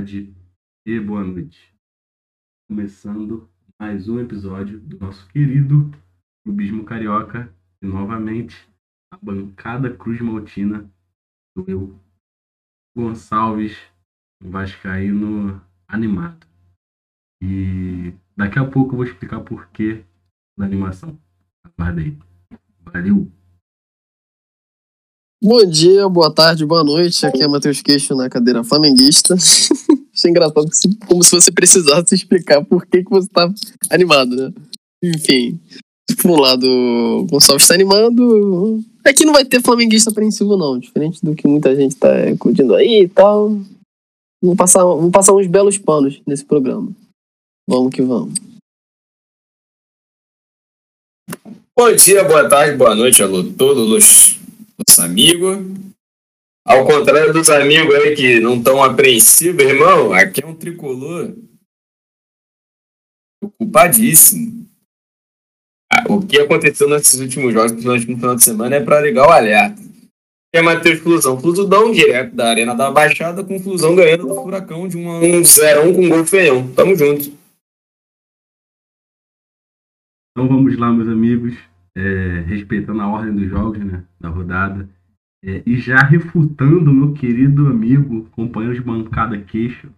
tarde e boa noite. Começando mais um episódio do nosso querido Clubismo Carioca e novamente a bancada Cruz Maltina do eu, Gonçalves, um Vascaíno animado. E daqui a pouco eu vou explicar por que da animação. Aguarda aí. Valeu! Bom dia, boa tarde, boa noite. Aqui é Matheus Queixo na cadeira flamenguista. Achei engraçado como se você precisasse explicar por que, que você tá animado, né? Enfim, por um lado, o Gonçalves está animando. Aqui não vai ter flamenguista apreensivo, não. Diferente do que muita gente tá curtindo aí e tal. Vamos passar, vamos passar uns belos panos nesse programa. Vamos que vamos. Bom dia, boa tarde, boa noite a todos os nosso amigo. Ao contrário dos amigos aí que não estão apreensivos, irmão, aqui é um tricolor preocupadíssimo. Ah, o que aconteceu nesses últimos jogos, principalmente no final de semana, é para ligar o alerta. É Matheus Flusão. Flusudão direto da Arena da Baixada, com Flusão ganhando do Furacão de 1 a 1 0 com gol feião. Tamo junto. Então vamos lá, meus amigos é, respeitando a ordem dos jogos, né, da rodada, é, e já refutando meu querido amigo, companheiro de bancada queixo,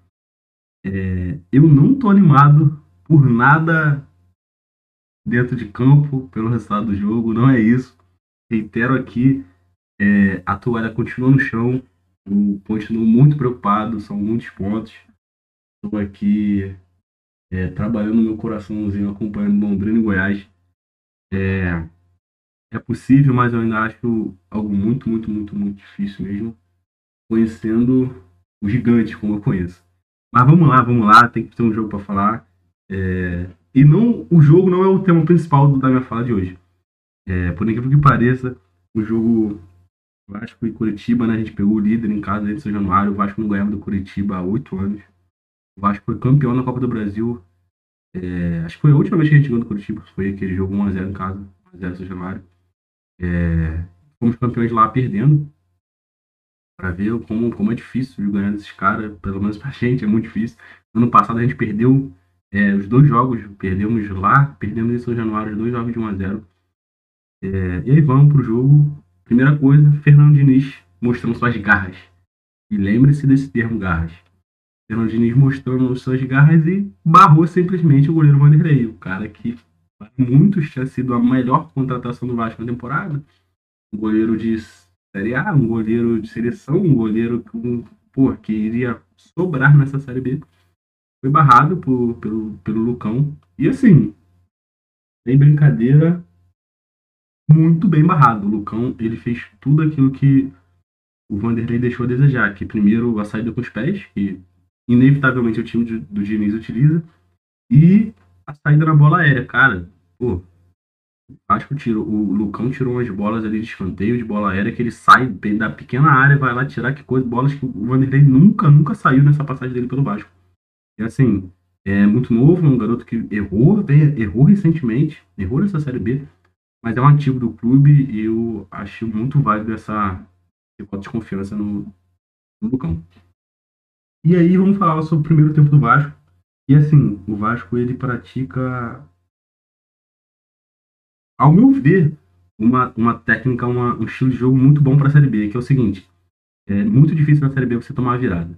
é, eu não tô animado por nada dentro de campo, pelo resultado do jogo, não é isso. Reitero aqui, é, a toalha continua no chão, eu continuo muito preocupado, são muitos pontos. Estou aqui é, trabalhando meu coraçãozinho, acompanhando Londrina e Goiás é, é possível, mas eu ainda acho algo muito, muito, muito, muito difícil mesmo, conhecendo o gigante como eu conheço. Mas vamos lá, vamos lá, tem que ter um jogo para falar. É, e não, o jogo não é o tema principal da minha fala de hoje. É, por incrível que pareça, o jogo Vasco e Curitiba, né? A gente pegou o líder em casa de São Januário. O Vasco não ganhava do Curitiba há oito anos. O Vasco foi campeão na Copa do Brasil é, acho que foi a última vez que a gente ganhou no Curitiba, foi aquele jogo 1x0 em casa, 1x0 São Januário. É, fomos campeões lá perdendo, para ver como, como é difícil ganhar desses caras, pelo menos pra gente é muito difícil. Ano passado a gente perdeu é, os dois jogos, perdemos lá, perdemos em São Januário, os dois jogos de 1x0. É, e aí vamos pro jogo. Primeira coisa, Fernando Diniz mostrando suas garras. E lembre-se desse termo garras. Fernando Diniz mostrando suas garras e barrou simplesmente o goleiro Vanderlei, o cara que muitos tinha sido a melhor contratação do Vasco na temporada. Um goleiro de Série A, um goleiro de seleção, um goleiro que, pô, que iria sobrar nessa Série B. Foi barrado por, pelo, pelo Lucão. E assim, sem brincadeira, muito bem barrado. O Lucão ele fez tudo aquilo que o Vanderlei deixou a desejar. Que primeiro a saída com os pés, que inevitavelmente o time do Diniz utiliza. E a saída na bola aérea, cara. Pô, acho que tirou, o Lucão tirou umas bolas ali de escanteio, de bola aérea, que ele sai da pequena área, vai lá tirar que coisa, bolas que o Vanderlei nunca, nunca saiu nessa passagem dele pelo Vasco. E assim, é muito novo, é um garoto que errou, errou recentemente, errou nessa Série B, mas é um ativo do clube e eu acho muito válido essa, essa de confiança no, no Lucão. E aí vamos falar sobre o primeiro tempo do Vasco. E assim, o Vasco ele pratica, ao meu ver, uma, uma técnica, uma, um estilo de jogo muito bom para a Série B, que é o seguinte: é muito difícil na Série B você tomar a virada.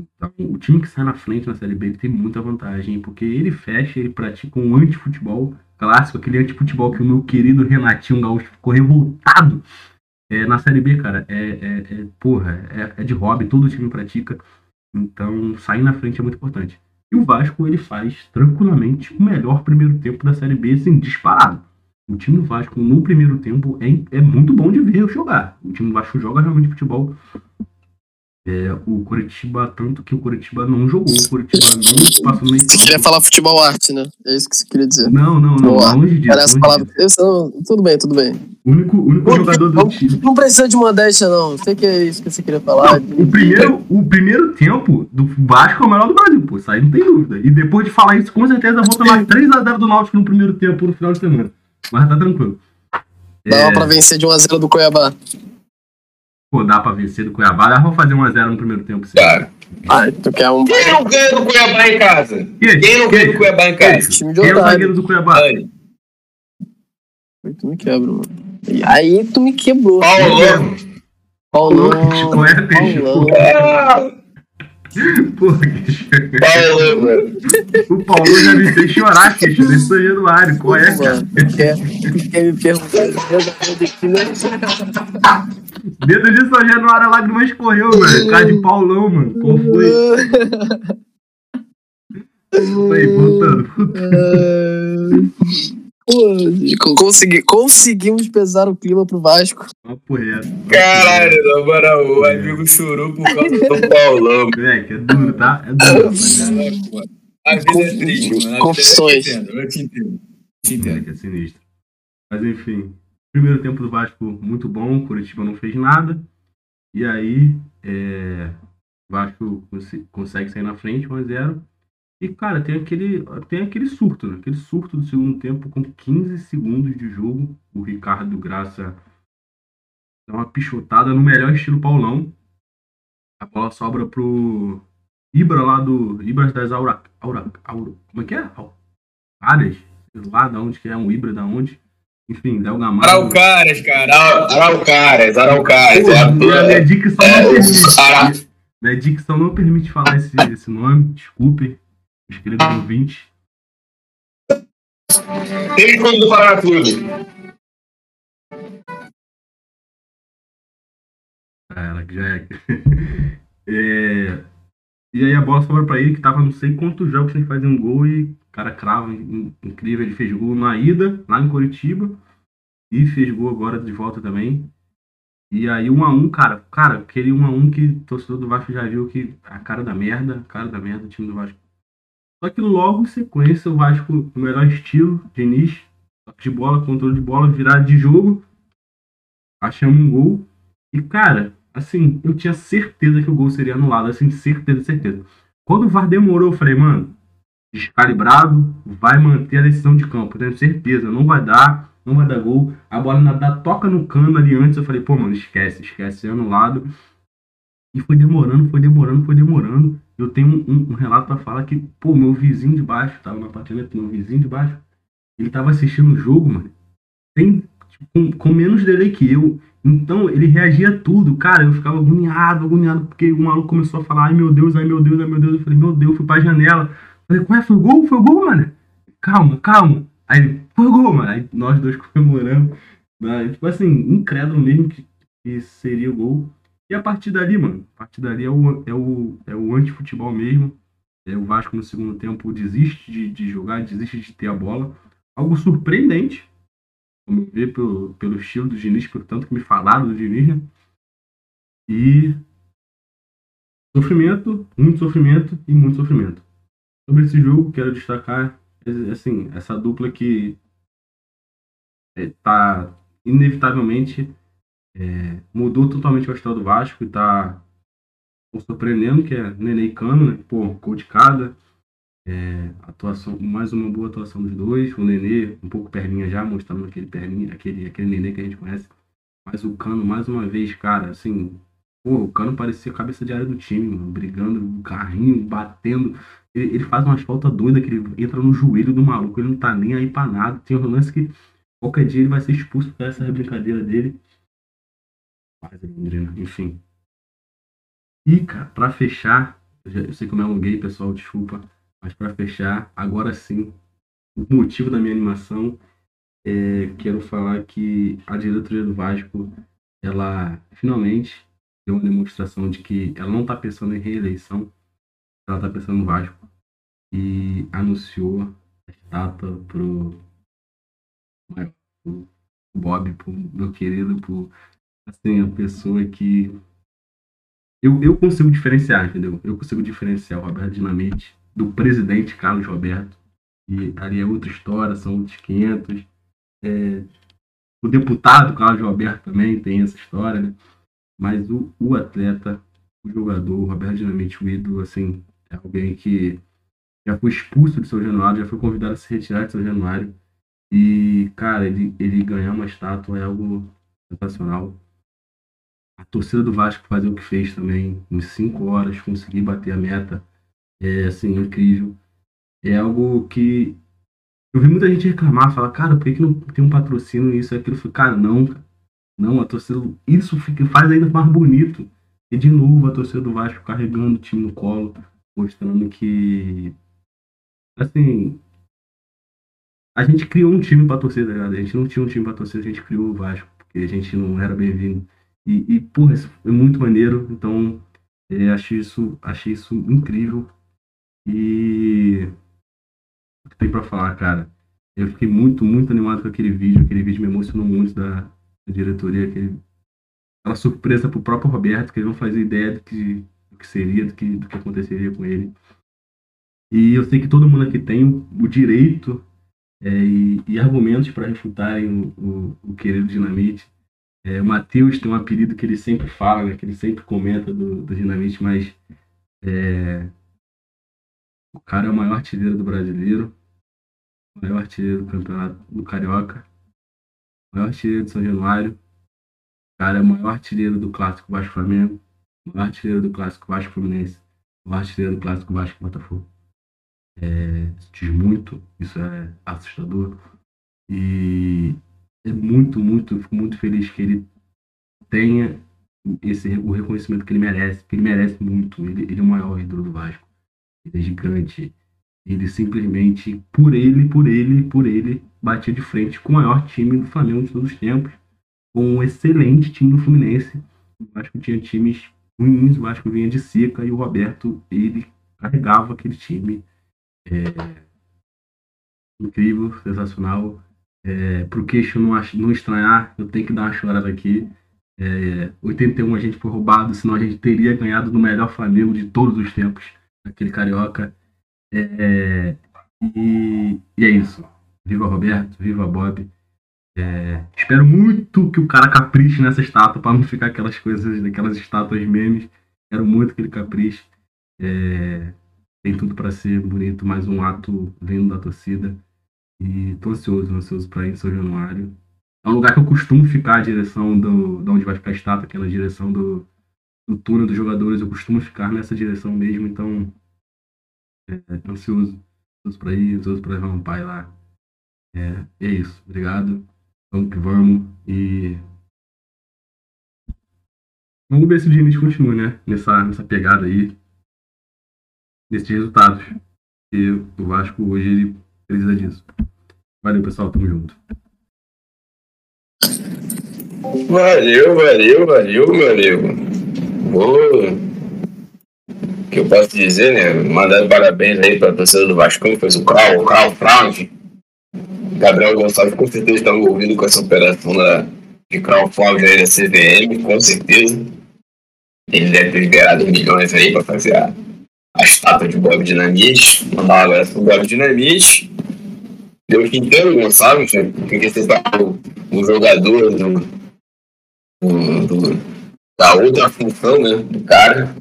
Então, o time que sai na frente na Série B tem muita vantagem, porque ele fecha, ele pratica um antifutebol clássico, aquele antifutebol que o meu querido Renatinho Gaúcho ficou revoltado é, na Série B, cara. É, é, é porra, é, é de hobby, todo time pratica. Então, sair na frente é muito importante. E o Vasco, ele faz tranquilamente o melhor primeiro tempo da Série B, assim, disparado. O time do Vasco, no primeiro tempo, é, é muito bom de ver jogar. O time do Vasco joga realmente futebol é, o Curitiba, tanto que o Curitiba não jogou, o Curitiba não passou no Você queria falar futebol arte, né? É isso que você queria dizer. Não, não, não, longe disso. Longe palavra... disso. Não... Tudo bem, tudo bem. O único, único jogador do time. Não precisa de modéstia, não. Sei que é isso que você queria falar. Não, o, primeiro, o primeiro tempo do Vasco é o melhor do Brasil, pô. Isso aí não tem dúvida. E depois de falar isso, com certeza vou tomar 3x0 do Náutico no primeiro tempo no final de semana. Mas tá tranquilo. Dava é... pra vencer de 1x0 do Cuiabá. Dá pra vencer do Cuiabá, dá pra fazer 1x0 no primeiro tempo. Sim. Cara. Ah, tu quer um Quem não ganha do Cuiabá em casa? Quem? Quem não ganha do? Cuiabá em casa? time de Quem é o zagueiro do Cuiabá? Dani. Aí tu me quebra, mano. E aí tu me quebrou. Paulão. Paulão. Qual é, Peixe? Paulão. Porra. Paulão, mano. O Paulo já me fez chorar, Queixo, desse São Januário. Qual é, cara? Quer, quer me perguntar Dedo de São Januário, a lágrima escorreu, velho. Cara de Paulão, mano. Qual foi? Aí, voltando. Pô, consegui, conseguimos pesar o clima pro Vasco. Papo reto. Caralho, na moral, o amigo chorou por causa do Paulão. Moleque, é duro, tá? É duro. A vida é triste, mano. É- Confissões. Eu te entendo, eu te entendo. Eu te entendo. Moleque, é sinistro. Mas enfim, primeiro tempo do Vasco muito bom, Curitiba não fez nada. E aí, é, o Vasco conse- consegue sair na frente, 1x0. E, cara, tem aquele, tem aquele surto, né? Aquele surto do segundo tempo com 15 segundos de jogo. O Ricardo Graça dá uma pichotada no melhor estilo Paulão. A bola sobra pro Ibra lá do. Ibras das Aura. Aura, Aura como é que é? Sei lá da onde que é um Ibra, da onde. Enfim, Del Gamalho. Araucárias, cara. Arau- Araucárias, Araucárias. Porra, É minha, minha dicção não permite. Minha dicção não permite falar esse, esse nome. Desculpem. Os queridos ouvintes. Tem como do Paraná Clube. Ah, ela que já é. É, E aí a bola sobra pra ele, que tava não sei quantos jogos sem fazer um gol e o cara crava in- incrível. Ele fez gol na ida, lá em Curitiba. E fez gol agora de volta também. E aí 1 a 1 cara, cara, aquele 1 a 1 que o torcedor do Vasco já viu que a cara da merda, a cara da merda, o time do Vasco. Só que logo em sequência o Vasco, no melhor estilo, Diniz, de bola, controle de bola, virada de jogo, achamos um gol. E cara, assim, eu tinha certeza que o gol seria anulado, assim, certeza, certeza. Quando o VAR demorou, eu falei, mano, descalibrado, vai manter a decisão de campo, tenho certeza, não vai dar, não vai dar gol. A bola ainda toca no cano ali antes, eu falei, pô, mano, esquece, esquece, é anulado. E foi demorando, foi demorando, foi demorando. Eu tenho um, um- relato pra falar que, pô, meu vizinho de baixo, tava na patineta, meu vizinho de baixo, ele tava assistindo o jogo, mano, sem, tipo, com, com menos delay que eu. Então ele reagia a tudo, cara. Eu ficava agoniado, agoniado, porque o maluco começou a falar: ai meu Deus, ai meu Deus, ai meu Deus. Eu falei: meu Deus, fui pra janela. Falei: qual é? Foi gol? Foi gol, mano? Calma, calma. Aí ele: foi gol, mano. Aí nós dois comemorando. Né? Tipo assim, incrédulo mesmo que, que seria o gol. E a partir dali, mano, a partir dali é o, é o, é o anti-futebol mesmo. É, o Vasco no segundo tempo desiste de, de jogar, desiste de ter a bola. Algo surpreendente, como ver pelo, pelo estilo do Diniz, por tanto que me falaram do Diniz, né? E sofrimento, muito sofrimento e muito sofrimento. Sobre esse jogo, quero destacar assim, essa dupla que está inevitavelmente é, mudou totalmente a história do Vasco e está surpreendendo, que é Nenê e Cano, né? Pô, gol de cada. É, atuação, mais uma boa atuação dos dois. O Nenê, um pouco perninha já, mostrando aquele perninha, aquele, aquele Nenê que a gente conhece. Mas o Cano, mais uma vez, cara, assim, pô, o Cano parecia cabeça de área do time, mano, brigando, o carrinho, batendo. Ele, ele faz umas faltas doidas que ele entra no joelho do maluco, ele não tá nem aí pra nada. Tem um lance que qualquer dia ele vai ser expulso por essa brincadeira dele. Mas, Londrina, enfim. E, cara, pra fechar, eu, já- eu sei que eu me alonguei, pessoal, desculpa. Mas para fechar, agora sim, o motivo da minha animação é quero falar que a diretoria do Vasco, ela finalmente deu uma demonstração de que ela não está pensando em reeleição, ela está pensando no Vasco e anunciou a estátua pro, pro Bob, pro meu querido, pro assim, a pessoa que eu, eu consigo diferenciar, entendeu? Eu consigo diferenciar o Roberto Dinamite do presidente Carlos Roberto. E ali é outra história, são outros 500. É, o deputado Carlos Roberto também tem essa história, né? Mas o, o atleta, o jogador, o Roberto Dinamite, o ídolo, assim, é alguém que já foi expulso de São Januário, já foi convidado a se retirar de São Januário. E, cara, ele, ele ganhar uma estátua é algo sensacional. A torcida do Vasco fazer o que fez também, em cinco horas, conseguir bater a meta, é assim, incrível. É algo que eu vi muita gente reclamar, falar, cara, por que, não tem um patrocínio isso e aquilo? Eu falei, cara, não. Não, a torcida, isso fica, faz ainda mais bonito. E de novo a torcida do Vasco carregando o time no colo, mostrando que, assim, a gente criou um time pra torcida, tá A gente não tinha um time pra torcida, a gente criou o Vasco, porque a gente não era bem-vindo. E, e porra, isso é muito maneiro. Então, é, achei, isso, achei isso incrível. E. O que tem pra falar, cara? Eu fiquei muito, muito animado com aquele vídeo. Aquele vídeo me emocionou muito da, da diretoria. Aquele, aquela surpresa pro próprio Roberto, que ele não fazia ideia do que, do que seria, do que, do que aconteceria com ele. E eu sei que todo mundo aqui tem o, direito é, e, e, argumentos para refutarem o, o, o querido Dinamite. É, o Matheus tem um apelido que ele sempre fala, né, que ele sempre comenta do, do Dinamite, mas é, o cara é o maior artilheiro do brasileiro, o maior artilheiro do campeonato do Carioca, o maior artilheiro de São Januário, o cara é o maior artilheiro do Clássico Vasco Flamengo, o maior artilheiro do Clássico Vasco Fluminense, o maior artilheiro do Clássico Vasco Botafogo. É, diz muito, isso é assustador. E é muito, muito, fico muito feliz que ele tenha esse, o reconhecimento que ele merece, que ele merece muito. Ele, ele é o maior ídolo do Vasco. Ele é gigante. Ele simplesmente, por ele, por ele, por ele, batia de frente com o maior time do Flamengo de todos os tempos. Com um excelente time do Fluminense. O Vasco tinha times ruins, o Vasco vinha de seca e o Roberto, ele carregava aquele time. É, incrível, sensacional. É, pro queixo não, não estranhar, eu tenho que dar uma chorada aqui. É, 81 a gente foi roubado, senão a gente teria ganhado do melhor Flamengo de todos os tempos, aquele carioca. É, e, e, é isso. Viva Roberto, viva Bob. É, espero muito que o cara capriche nessa estátua para não ficar aquelas coisas, aquelas estátuas memes. Quero muito que ele capriche. É, tem tudo para ser bonito, mais um ato lindo da torcida. E tô ansioso, ansioso para ir em São Januário. É um lugar que eu costumo ficar, a direção do, de onde vai ficar a estátua, aquela é direção do, do túnel dos jogadores. Eu costumo ficar nessa direção mesmo, então. É, é ansioso. Ansioso para ir, ansioso para levar um pai lá. É, é isso. Obrigado. Vamos que vamos. E. Vamos ver se o Diniz continua, né? Nessa, nessa pegada aí. Nesses resultados. E o Vasco hoje ele precisa disso. Valeu, pessoal. Tamo junto. Valeu, valeu, valeu, amigo. Vou. O que eu posso dizer, né? Mandar parabéns aí pra torcida do Vasco, que fez o Crow, o Crow Fraude. Gabriel Gonçalves com certeza está envolvido com essa operação da, de crowdfunding aí da CVM, com certeza. Ele deve ter liberado milhões aí para fazer a, a estátua de Bob Dinamite. Mandar abraço pro Bob Dinamite. Deus Quinteiro Gonçalves, né? porque você tá o, o jogador do, do, do, da outra função né, do cara.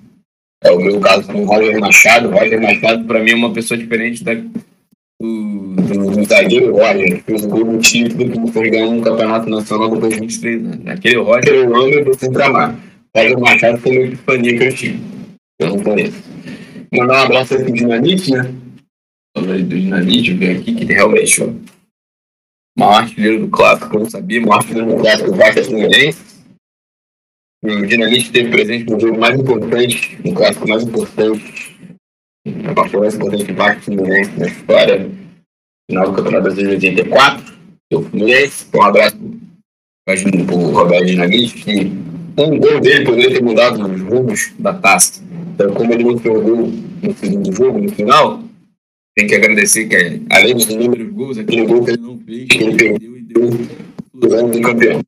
É o meu caso com o Roger Machado. O Roger Machado, para mim, é uma pessoa diferente da, do, do, do zagueiro Roger, que fez o gol do título que foi ganhar um campeonato nacional depois de 23 anos. Aquele Roger eu amo e vou sempre amar. Roger Machado foi uma epifania que eu tive. Eu não conheço. Mandar um abraço aqui de Dinamite, né? Falando do Dinamite, ver aqui que realmente o maior artilheiro do clássico, eu não sabia, o maior artilheiro do clássico do Vasco Fluminense. O Dinamite esteve presente no jogo mais importante, no clássico mais importante, na partida mais importante do Vasco Fluminense na história, final do Campeonato Brasileiro de 84, o Fluminense. Um abraço para o Roberto Dinamite, que um gol dele poderia ter mudado os rumos da taça. Então, como ele não fez gol no segundo jogo, no final, tem que agradecer que, além dos de gols, aquele gol que ele não fez, que ele perdeu e deu os anos de campeão.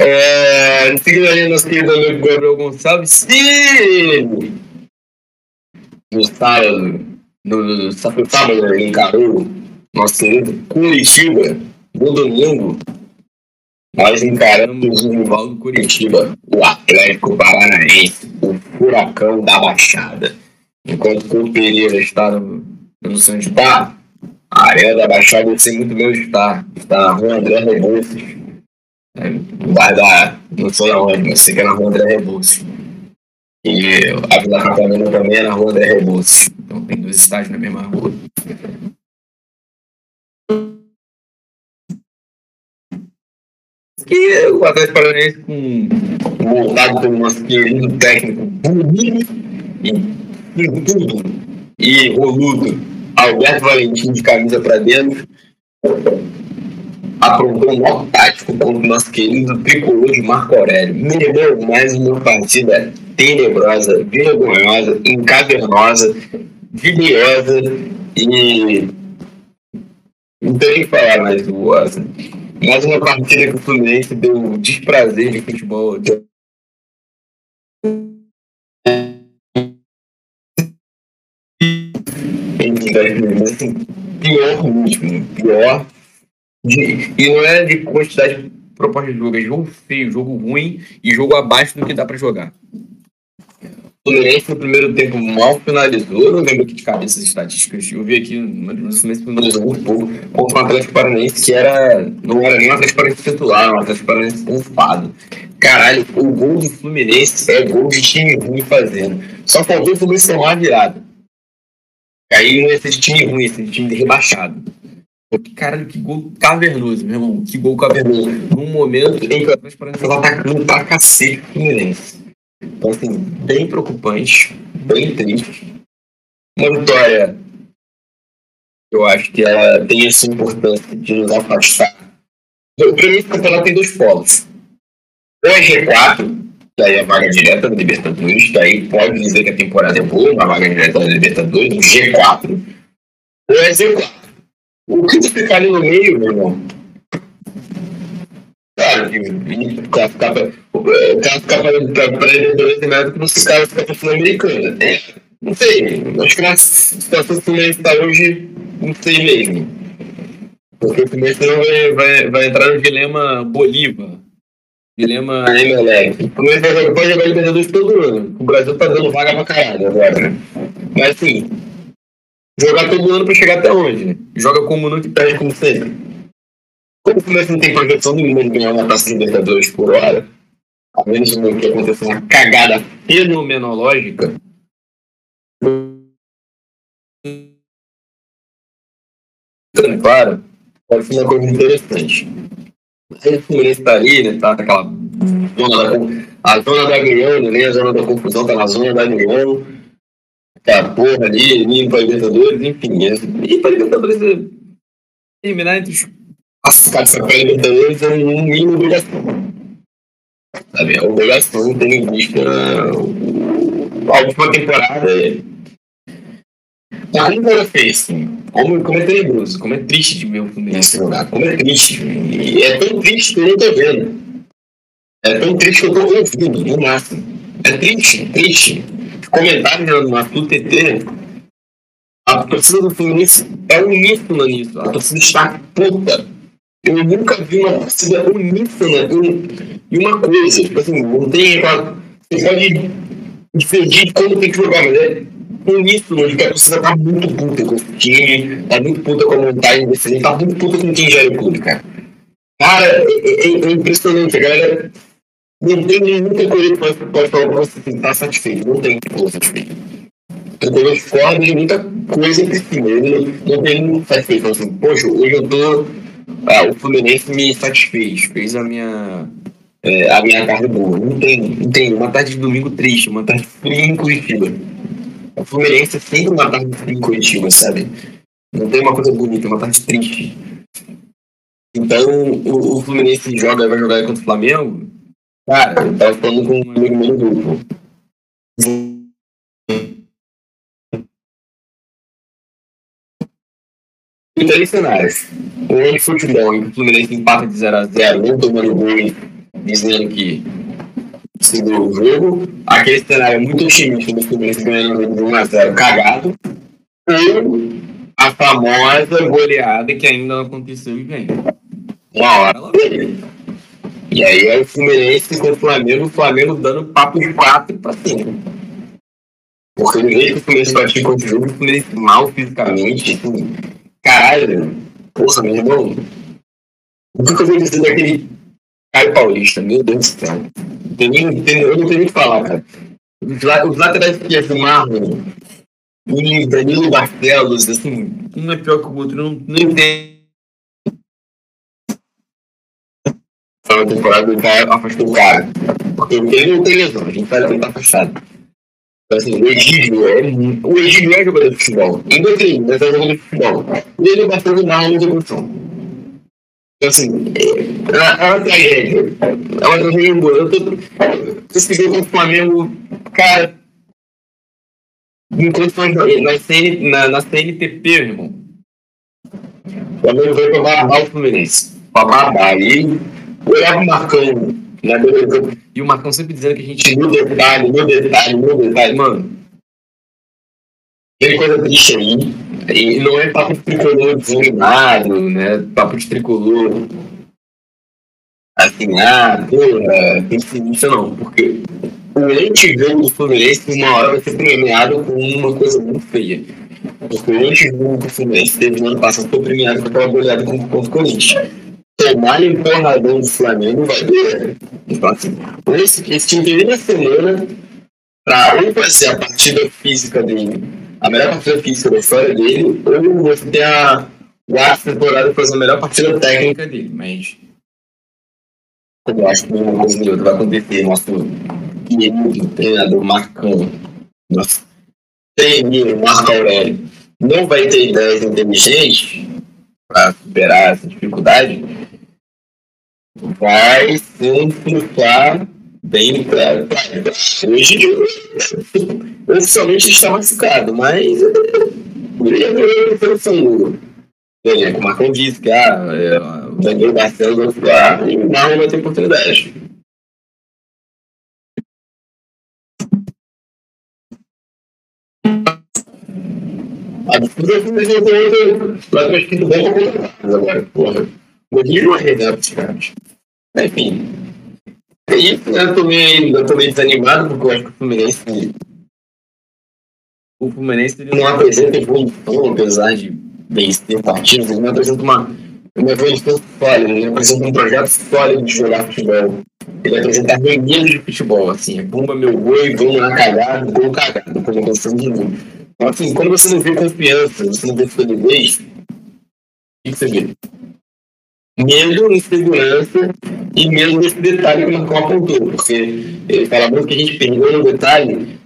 É, seguindo ali nosso querido amigo Gabriel Gonçalves, sim! No sábado, no, no sábado, ele encarou nosso querido Curitiba, no domingo, nós encaramos o rival do Curitiba, o Atlético Paranaense, o Furacão da Baixada. Enquanto o Pereira está no, no Santibar, a Arena da Baixada eu sei muito bem onde está. Está na rua André Rebouças, é, no bairro da Não sei aonde, mas sei que é na rua André Rebouças. E a Vila Catarina também é na rua André Rebouças. Então tem dois estádios na mesma rua. E o Atlético Paranaense com montado pelo nosso querido técnico e tudo e roludo Alberto Valentim de camisa para dentro aprontou um nó tático contra o nosso querido tricolor de Marco Aurélio. Me lembrou mais uma partida tenebrosa, vergonhosa, encavernosa, vidriosa e. Não tem nem que falar mais do Boasa. Mais uma partida que o Fluminense deu desprazer de futebol. Pior mesmo, pior de, e não é de quantidade de proposta de jogo, é jogo feio, jogo ruim e jogo abaixo do que dá para jogar. Fluminense no primeiro tempo mal finalizou, eu não lembro aqui de cabeça as estatísticas. Eu vi aqui no Fluminense finalizou muito pouco contra o Atlético Paranaense, que era, não era nem um Atlético Paranaense titular, um Atlético Paranaense confado. Caralho, o gol do Fluminense é gol de time ruim fazendo. Só faltou o Fluminense tomar uma virada. Aí não ia ser de time ruim, ia ser de time rebaixado. Que caralho, que gol cavernoso, meu irmão. Que gol cavernoso. Num momento em que o Atlético Paranaense estava atacando pra cacete o Fluminense. Então, assim, bem preocupante, bem triste. Uma vitória, eu acho que ela tem essa importância de nos afastar. O primeiro campeonato tem dois polos. Ou é G4, daí é a vaga direta da Libertadores, daí pode dizer que a temporada é boa, uma vaga direta da Libertadores, o G4, ou é Z4 o que ficar ali no meio, meu irmão? Cara, o cara ficar Libertadores é melhor do que nos caras para a Sul-Americana. É, não sei. Acho que na situação que o está hoje, não sei mesmo. Porque o Fluminense não vai, vai, vai entrar no dilema Bolívar. Dilema Emelec. O Fluminense vai, pode jogar Libertadores todo ano. O Brasil tá dando vaga pra caralho agora. Mas assim, jogar todo ano para chegar até onde, né? Joga como nunca e perde como sempre. Como o Fluminense não tem projeção nenhuma de ganhar uma taça de Libertadores por hora, a menos que aconteça uma cagada fenomenológica, claro, pode ser uma coisa interessante. Aí o Fluminense tá ali, né? Tá naquela zona da. A zona da Agriano, né? A zona da confusão tá na zona da Agriano a porra ali, indo Libertadores, enfim. E para Libertadores, é, eliminar entre os classificados para Libertadores é um mínimo obrigação. Sabe? É obrigação, tendo em vista a última temporada. Como ela fez, como, como é tenebroso, como é triste de ver o Fluminense jogar, como é triste. E é tão triste que eu não tô vendo. É tão triste que eu tô ouvindo, no máximo. É triste, triste comentário no Arthur TT, a torcida do Fluminense é uníssona nisso. A torcida está puta. Eu nunca vi uma torcida uníssona em, em uma coisa. Tipo assim, não tem aquela. Você pode dividir como tem que jogar, mas é uníssono de que a torcida tá muito puta com o time, tá muito puta com a montagem desse tá muito puta com quem gera o clube, cara. Cara, é, é, é impressionante. A galera não tem nenhum concorrente que pode falar pra você tá satisfeito. Não tem estar satisfeito. O concorrente discorda de muita coisa si, ele não, não tem satisfeito. Então, assim, poxa, hoje eu tô. Ah, o Fluminense me satisfez, fez a minha. É, a minha tarde boa. Não tem, não tem. Uma tarde de domingo triste, uma tarde fria em Curitiba. O Fluminense é sempre uma tarde fria em Curitiba, sabe? Não tem uma coisa bonita, é uma tarde triste. Então, o, o Fluminense joga, vai jogar contra o Flamengo, Cara, eu tava falando com um amigo meu no grupo. Três cenários. Um de futebol, em que o Fluminense empata de 0x0, um tomando gol dizendo que segundo o jogo. Aquele cenário muito otimista do Fluminense ganhando de 1x0 cagado. Ou a famosa goleada que ainda não aconteceu e vem. Uma hora ela vem. E aí é o Fluminense com o Flamengo, o Flamengo dando papo de quatro pra cima. Porque no jeito que o Fluminense pratica o jogo, o Fluminense mal fisicamente, assim, caralho, porra, meu irmão. O que eu vou dizer daquele Caio Paulista, meu Deus do céu. Eu não tenho nem o que falar, cara. Os, la- os laterais que do Marlon, e Danilo Barcelos, assim, um é pior que o outro, não, não. Foi uma temporada o cara afastou o cara. Porque ele não tem lesão, a gente sabe que ele tá afastado. Assim, o Egídio é muito. O Egídio é jogador de futebol. Ainda tem, mas é jogador de futebol. E ele bateu no Marlon de evolução. Então, assim, é, é uma tragédia. É uma tragédia boa. Eu tô. Jogo contra o Flamengo, cara. Enquanto nós na, na, na CNTP, irmão. O Flamengo veio pra barrar o Fluminense. Pra barrar. E olhava o Marcão. Né, e o Marcão sempre dizendo que a gente no detalhe, no detalhe, no detalhe, mano. Tem coisa triste aí. E não é papo de tricolor desanimado, né? Papo de tricolor. Assim, ah, porra, pessimista não. Porque o antijogo do Fluminense, uma hora, vai ser premiado com uma coisa muito feia. Porque o antijogo do Fluminense teve no ano passado foi premiado com aquela goleada contra o Corinthians. Tomar empurradão do Flamengo vai doer. Então, assim, esse, esse time teve na semana pra ou fazer a partida física dele, a melhor partida física da história dele, ou você ter a quarta temporada fazer a melhor partida técnica dele. Mas eu acho que uma coisa outra vai acontecer. Nosso querido treinador Marcão, nosso treinador Marco Aurélio, não vai ter ideias inteligentes para superar essa dificuldade, vai simplificar bem claro. Hoje, oficialmente está machucado, mas ele é pelo Sanguro. O Marcão disse que ah, o Daniel Barcelos vai ficar e o Marlon vai ter oportunidade. A disputa que vai ter que bom pra contratar agora, porra. O Rio não reserva dos caras. Enfim. É isso, né? Eu tô meio, eu tô meio desanimado porque eu acho que o Fluminense. O Fluminense não apresenta evolução, apesar de vencer partidas, ele não apresenta uma, uma evolução sólida, ele apresenta um projeto sólido de jogar futebol. Ele apresenta reunidos de futebol, assim, é bomba meu gol e vamos lá cagado, gol cagado, como aconteceu de novo. Então, assim, quando você não vê confiança, você não vê solidez, o que você vê? Medo, insegurança e medo desse detalhe que o Marcão apontou, porque ele fala muito que a gente perdeu no detalhe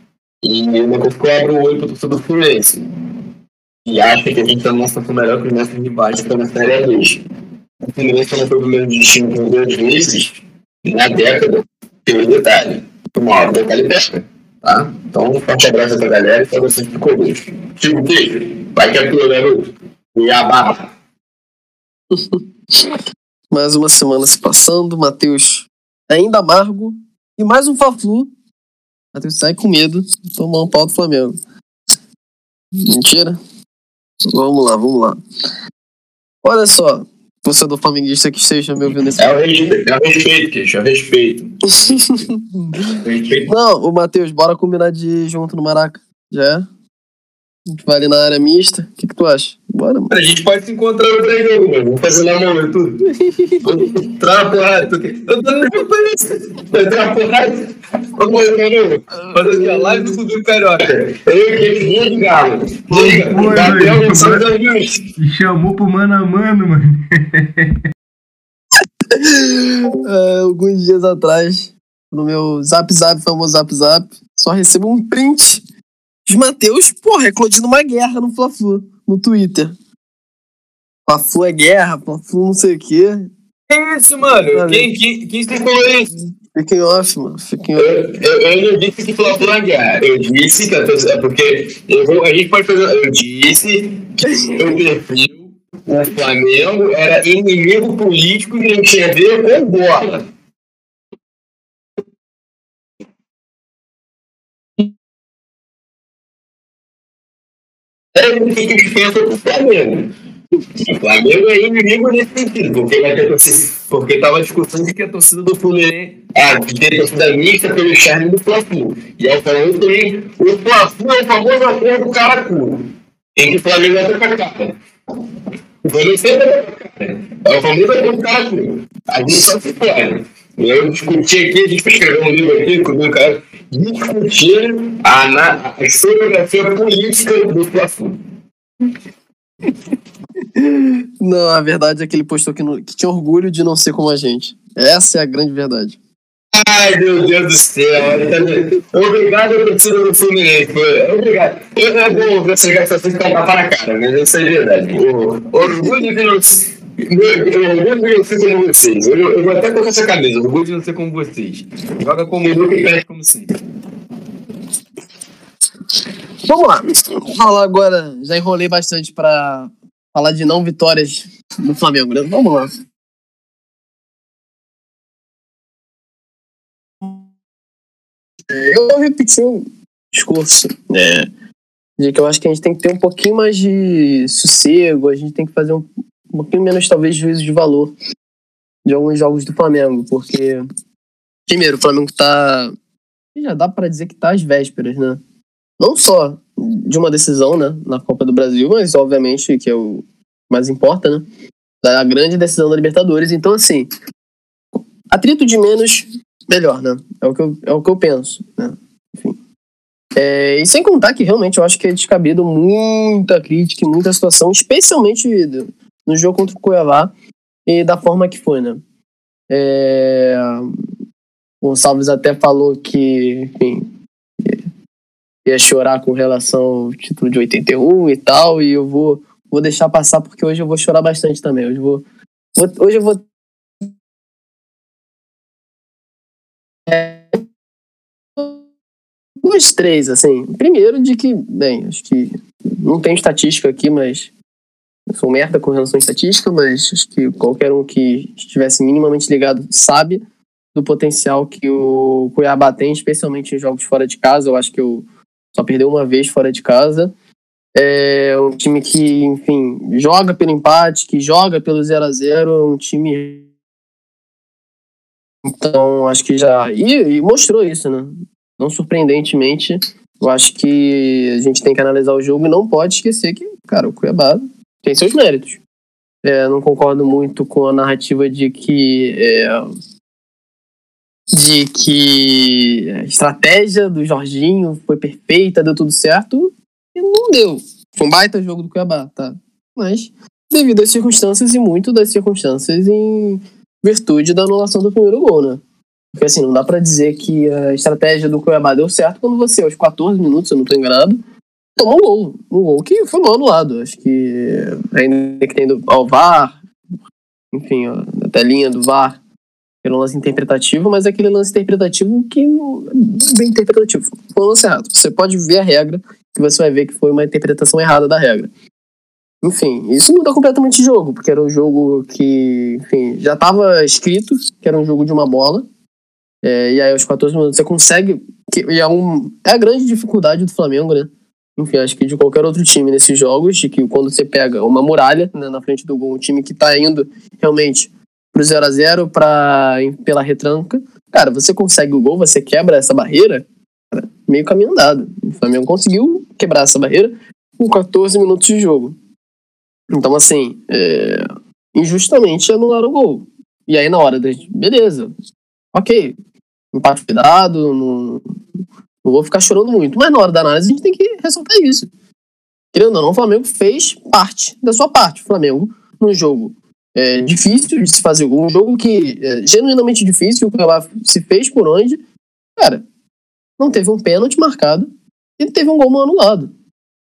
e o Marcão ficou abre o olho para o torcedor do Fluminense e acha que a gente está numa situação melhor que os nossos rivais que estão na Série A2. O Fluminense não foi o primeiro destino por duas vezes na década pelo detalhe. Uma hora o detalhe pesca. Tá? Então, um forte abraço pra galera e pra vocês ficou hoje. Tio beijo. Vai que é tua, garoto. E a barra. Mais uma semana se passando, Matheus ainda amargo. E mais um Fla-Flu. Matheus sai com medo de tomar um pau do Flamengo. Mentira? Vamos lá, vamos lá. Olha só, torcedor flamenguista que esteja me ouvindo nesse É o respeito, é o respeito, Queixo, é o respeito. respeito. Não, o Matheus, bora combinar de ir junto no Maraca. Já é? A gente vai ali na área mista. O que, que tu acha? Bora, mano. A gente pode se encontrar no treino, mano. Vamos fazer na mão e tudo. Porrada. tu- Eu tô nem pra isso. Na porrada. Vamos fazer, mano. Fazer a live do Clube Carioca. Eu que vinha de galo. Gabriel. Gonçalves. Me chamou pro mano a mano, mano. É, alguns dias atrás, no meu Zap Zap, famoso Zap Zap, só recebo um print de Matheus, porra, eclodindo uma guerra no Fla-Flu, no Twitter. Fla-Flu é guerra, Fla-Flu não sei o quê. Que isso, mano? Quem, quem, quem falou isso? Fiquem off, mano. Fiquem off. Eu, eu, eu não disse que falou pra guerra. Eu disse que a torcida- é porque eu vou, a gente pode fazer. Eu disse que o perfil, o Flamengo era inimigo político que não tinha a ver com bola. É o que eles pensam do Flamengo. O Flamengo é inimigo nesse sentido, porque vai ter torcida, porque tava a discussão de que a torcida do Fluminense, ah, de ter torcida mista pelo charme do Fla-Flu. E aí o Flamengo também, o Fla-Flu é o famoso acordo do caracu, em que o Flamengo vai pra cara. O Flamengo sempre vai pra cara. É o famoso é o cara A gente só se pode. Eu discuti aqui, a gente escreveu um livro aqui com o cara, discutir a, a, a historiografia política do Fla-Flu. Não, a verdade é que ele postou que, no, que tinha orgulho de não ser como a gente. Essa é a grande verdade. Ai, meu Deus do céu. Obrigado a torcida do Fluminense. Obrigado. Eu não vou ver essa gastação ficar um tapa na cara, mas isso é verdade. Orgulho de não ser. Orgulho de não ser como vocês. Eu, eu vou até colocar essa camisa. Orgulho de não ser como vocês. Joga como nunca e perde como sempre. Vamos lá. Vamos falar agora. Já enrolei bastante para falar de não vitórias do Flamengo, né? Vamos lá. Eu repeti um discurso né, de que eu acho que a gente tem que ter um pouquinho mais de sossego, a gente tem que fazer um, um pouquinho menos, talvez, juízo de valor de alguns jogos do Flamengo, porque, primeiro, o Flamengo tá. Já dá para dizer que tá às vésperas, né? Não só de uma decisão, né, na Copa do Brasil, mas, obviamente, que é o mais importa, né? Da grande decisão da Libertadores. Então, assim, atrito de menos, melhor, né? É o que eu, é o que eu penso, né? Enfim. É, e sem contar que realmente eu acho que é descabido muita crítica e muita situação, especialmente no jogo contra o Cuiabá e da forma que foi, né? É, o Gonçalves até falou que, enfim, ia chorar com relação ao título de 81 e tal, e eu vou, vou deixar passar porque hoje eu vou chorar bastante também. Hoje eu vou, hoje eu vou Duas, três, assim. Primeiro, de que, bem, acho que não tem estatística aqui, mas. Sou merda com relação à estatística, mas acho que qualquer um que estivesse minimamente ligado sabe do potencial que o Cuiabá tem, especialmente em jogos fora de casa. Eu acho que eu só perdeu uma vez fora de casa. É um time que, enfim, joga pelo empate, que joga pelo 0 a 0 um time então, acho que já. E, e, mostrou isso, né? Não surpreendentemente, eu acho que a gente tem que analisar o jogo e não pode esquecer que, cara, o Cuiabá tem seus méritos. É, não concordo muito com a narrativa de que. É, de que a estratégia do Jorginho foi perfeita, deu tudo certo. E não deu. Foi um baita jogo do Cuiabá, tá? Mas, devido às circunstâncias e muito das circunstâncias em virtude da anulação do primeiro gol, né? Porque assim, não dá para dizer que a estratégia do Cuiabá deu certo quando você, aos 14 minutos, eu não tô enganado, tomou um gol. Um gol que foi mal anulado. Acho que ainda que tendo ao VAR, enfim, ó, a telinha do VAR, um lance interpretativo, mas é aquele lance interpretativo que é bem interpretativo. Foi um lance errado. Você pode ver a regra que você vai ver que foi uma interpretação errada da regra. Enfim, isso muda completamente o jogo, porque era um jogo que, enfim, já estava escrito que era um jogo de uma bola. É, e aí, aos 14 minutos, você consegue. Que, e é, um, é a grande dificuldade do Flamengo, né? Enfim, acho que de qualquer outro time nesses jogos, de que quando você pega uma muralha né, na frente do gol, um time que está indo realmente pro 0 a 0 para pela retranca, cara, você consegue o gol, você quebra essa barreira, cara, meio caminho andado. O Flamengo conseguiu quebrar essa barreira com 14 minutos de jogo. Então, assim, é, injustamente anularam o gol. E aí, na hora da. Beleza. Ok. Empate cuidado, não, não vou ficar chorando muito. Mas na hora da análise, a gente tem que ressaltar isso. Querendo ou não, o Flamengo fez parte da sua parte. O Flamengo, num jogo é, difícil de se fazer gol, um jogo que é genuinamente difícil, o Cuiabá se fez por onde, cara, não teve um pênalti marcado e teve um gol anulado.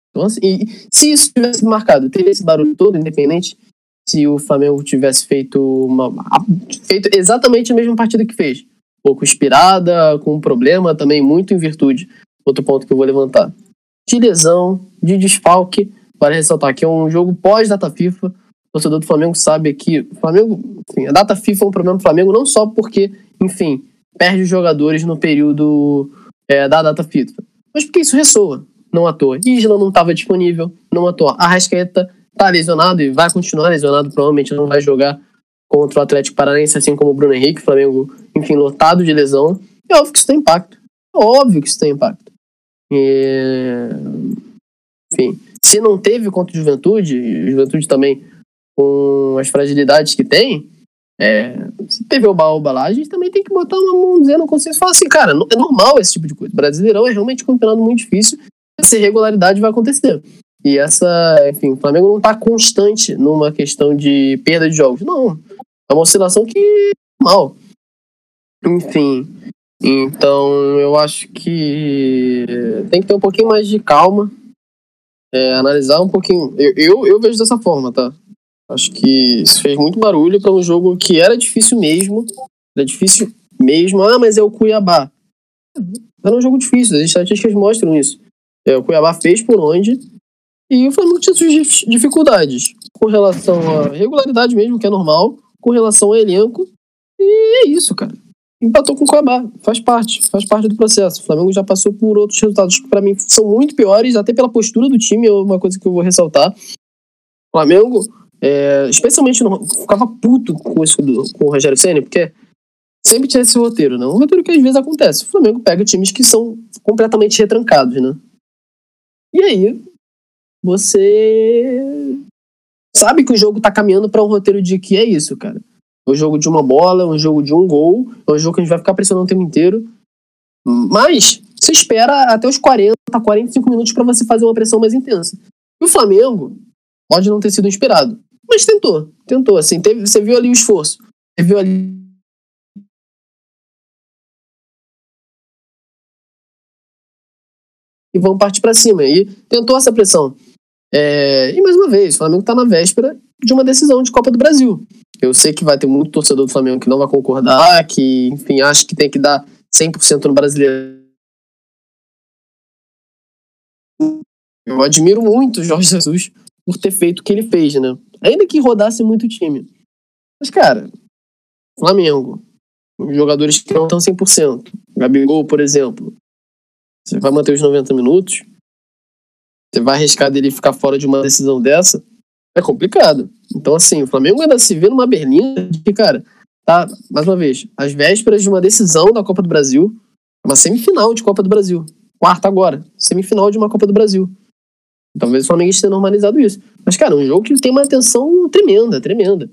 Então, assim, se isso tivesse marcado, teria esse barulho todo, independente se o Flamengo tivesse feito uma feito exatamente a mesma partida que fez. Pouco inspirada, com um problema também muito em virtude. Outro ponto que eu vou levantar. De lesão, de desfalque, para ressaltar que é um jogo pós-data FIFA. O torcedor do Flamengo sabe que Flamengo, enfim, a data FIFA é um problema do Flamengo não só porque, enfim, perde os jogadores no período é, da data FIFA, mas porque isso ressoa não à toa. Isla não estava disponível, não à toa. Arrascaeta tá lesionado e vai continuar lesionado, provavelmente não vai jogar contra o Atlético Paranaense, assim como o Bruno Henrique, Flamengo, enfim, lotado de lesão. É óbvio que isso tem impacto. É óbvio que isso tem impacto. E... Enfim, se não teve contra o Juventude, o Juventude também com as fragilidades que tem, é, se teve o baúba lá, a gente também tem que botar uma mãozinha no consciência e falar assim, cara, é normal esse tipo de coisa. Brasileirão é realmente um campeonato muito difícil, essa irregularidade vai acontecer. E essa, enfim, o Flamengo não está constante numa questão de perda de jogos. Não. É uma oscilação que é normal. Enfim. Então, eu acho que tem que ter um pouquinho mais de calma. É, analisar um pouquinho. Eu, eu, eu vejo dessa forma, tá? Acho que isso fez muito barulho para um jogo que era difícil mesmo. Era difícil mesmo. Ah, mas é o Cuiabá. Era um jogo difícil, as estatísticas mostram isso. É, o Cuiabá fez por onde. E o Flamengo tinha suas dificuldades com relação à regularidade mesmo, que é normal, com relação ao elenco. E é isso, cara. Empatou com o Cuiabá, faz parte, faz parte do processo. O Flamengo já passou por outros resultados que para mim são muito piores, até pela postura do time, é uma coisa que eu vou ressaltar. O Flamengo é, especialmente no, ficava puto com isso do, com o Rogério Senna, porque sempre tinha esse roteiro, né? Um roteiro que às vezes acontece. O Flamengo pega times que são completamente retrancados, né? E aí, você sabe que o jogo tá caminhando para um roteiro de que é isso, cara. É um jogo de uma bola, é um jogo de um gol, é um jogo que a gente vai ficar pressionando o tempo inteiro. Mas você espera até os 40, 45 minutos para você fazer uma pressão mais intensa. E o Flamengo pode não ter sido inspirado. Mas tentou, tentou, assim, teve, você viu ali o esforço. Você viu ali. E vão partir para cima. E tentou essa pressão. É, e mais uma vez, o Flamengo está na véspera de uma decisão de Copa do Brasil. Eu sei que vai ter muito torcedor do Flamengo que não vai concordar, que, enfim, acha que tem que dar 100% no brasileiro. Eu admiro muito o Jorge Jesus por ter feito o que ele fez, né? Ainda que rodasse muito o time. Mas, cara, Flamengo, jogadores que não estão 100%. Gabigol, por exemplo. Você vai manter os 90 minutos? Você vai arriscar dele ficar fora de uma decisão dessa? É complicado. Então, assim, o Flamengo ainda se vê numa berlinda que, cara, tá, mais uma vez, às vésperas de uma decisão da Copa do Brasil, uma semifinal de Copa do Brasil. Quarta agora, semifinal de uma Copa do Brasil. Talvez o Flamengo tenha normalizado isso. Mas, cara, é um jogo que tem uma atenção tremenda, tremenda.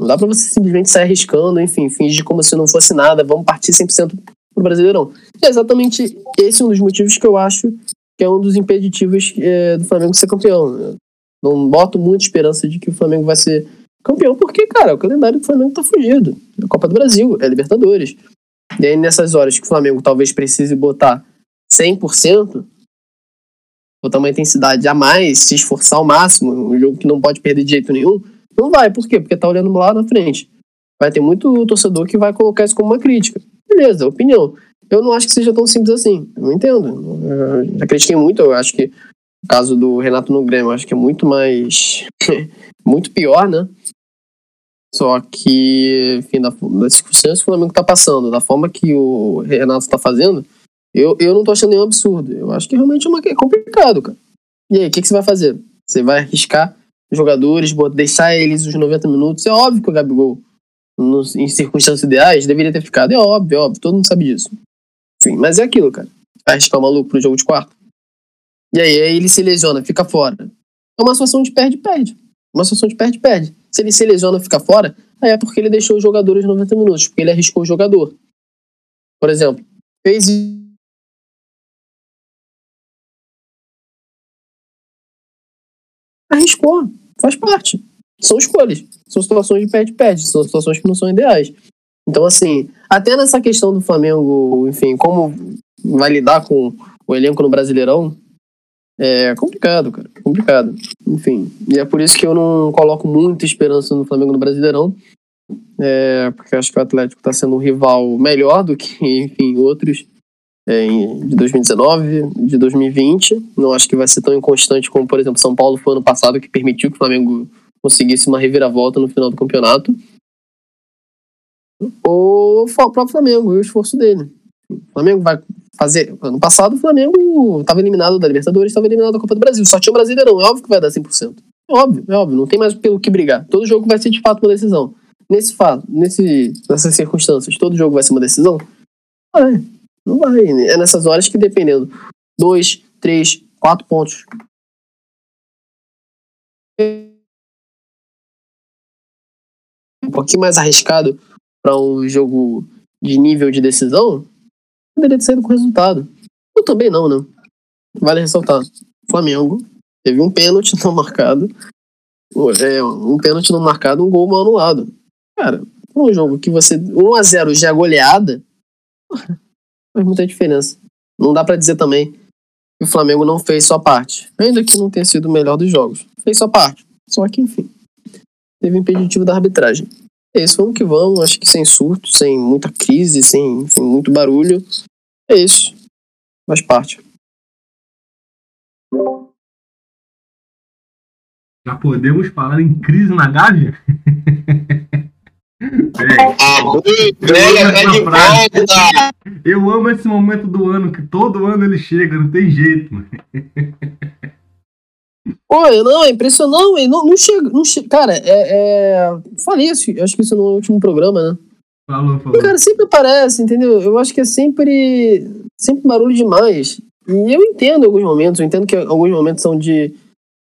Não dá pra você simplesmente sair arriscando, enfim, fingir como se não fosse nada, vamos partir 100% pro Brasileirão. é exatamente esse um dos motivos que eu acho que é um dos impeditivos é, do Flamengo ser campeão. não boto muita esperança de que o Flamengo vai ser campeão, porque, cara, o calendário do Flamengo tá fugido. É a Copa do Brasil, é Libertadores. E aí, nessas horas que o Flamengo talvez precise botar 100%, botar uma intensidade a mais, se esforçar ao máximo, um jogo que não pode perder de jeito nenhum, não vai. Por quê? Porque tá olhando lá na frente. Vai ter muito torcedor que vai colocar isso como uma crítica. Beleza, opinião. Eu não acho que seja tão simples assim. Eu não entendo. Eu critiquei muito, eu acho que o caso do Renato no Grêmio, acho que é muito mais. muito pior, né? Só que, enfim, da, das circunstâncias que o Flamengo tá passando, da forma que o Renato tá fazendo, eu, eu não tô achando nenhum absurdo. Eu acho que realmente é, uma, é complicado, cara. E aí, o que, que você vai fazer? Você vai arriscar jogadores, deixar eles os 90 minutos? É óbvio que o Gabigol, nos, em circunstâncias ideais, deveria ter ficado. É óbvio, é óbvio. Todo mundo sabe disso. Enfim, mas é aquilo, cara. Vai arriscar o maluco pro jogo de quarto. E aí, aí ele se lesiona, fica fora. É uma situação de perde-perde. Uma situação de perde-perde. Se ele se lesiona fica fora, aí é porque ele deixou os jogadores 90 minutos, porque ele arriscou o jogador. Por exemplo, fez arriscou. Faz parte. São escolhas. São situações de perde-perde. São situações que não são ideais. Então, assim, até nessa questão do Flamengo, enfim, como vai lidar com o elenco no Brasileirão, é complicado, cara. Complicado. Enfim. E é por isso que eu não coloco muita esperança no Flamengo no Brasileirão. É, porque acho que o Atlético está sendo um rival melhor do que, enfim, outros é, de 2019, de 2020. Não acho que vai ser tão inconstante como, por exemplo, São Paulo foi ano passado, que permitiu que o Flamengo conseguisse uma reviravolta no final do campeonato. Ou o próprio Flamengo e o esforço dele. O Flamengo vai fazer. Ano passado o Flamengo estava eliminado da Libertadores, estava eliminado da Copa do Brasil. Só tinha o Brasileirão. É óbvio que vai dar 100%. É óbvio, é óbvio. Não tem mais pelo que brigar. Todo jogo vai ser de fato uma decisão. Nesse fato, nesse, nessas circunstâncias, todo jogo vai ser uma decisão? Vai. Não vai. É nessas horas que, dependendo, dois, três, quatro pontos pouquinho mais arriscado para um jogo de nível de decisão, poderia ter saído com resultado. Eu também não, né? Vale ressaltar. Flamengo teve um pênalti não marcado. É, um pênalti não marcado, um gol mal anulado. Cara, um jogo que você. 1x0 já é goleada, faz muita diferença. Não dá para dizer também que o Flamengo não fez sua parte. Ainda que não tenha sido o melhor dos jogos. Fez sua parte. Só que, enfim, teve impeditivo da arbitragem. É isso, vamos que vamos. Acho que sem surto, sem muita crise, sem enfim, muito barulho. É isso. Faz parte. Já podemos falar em crise na Gávea? Eu amo esse momento do ano, que todo ano ele chega, não tem jeito, mano. Oi, não, é impressionante, não, não chega, não chega. Cara, é, é. Falei isso, acho que isso no último programa, né? Falou, falou. Cara sempre aparece, entendeu? Eu acho que é sempre. Sempre barulho demais. E eu entendo alguns momentos, eu entendo que alguns momentos são de.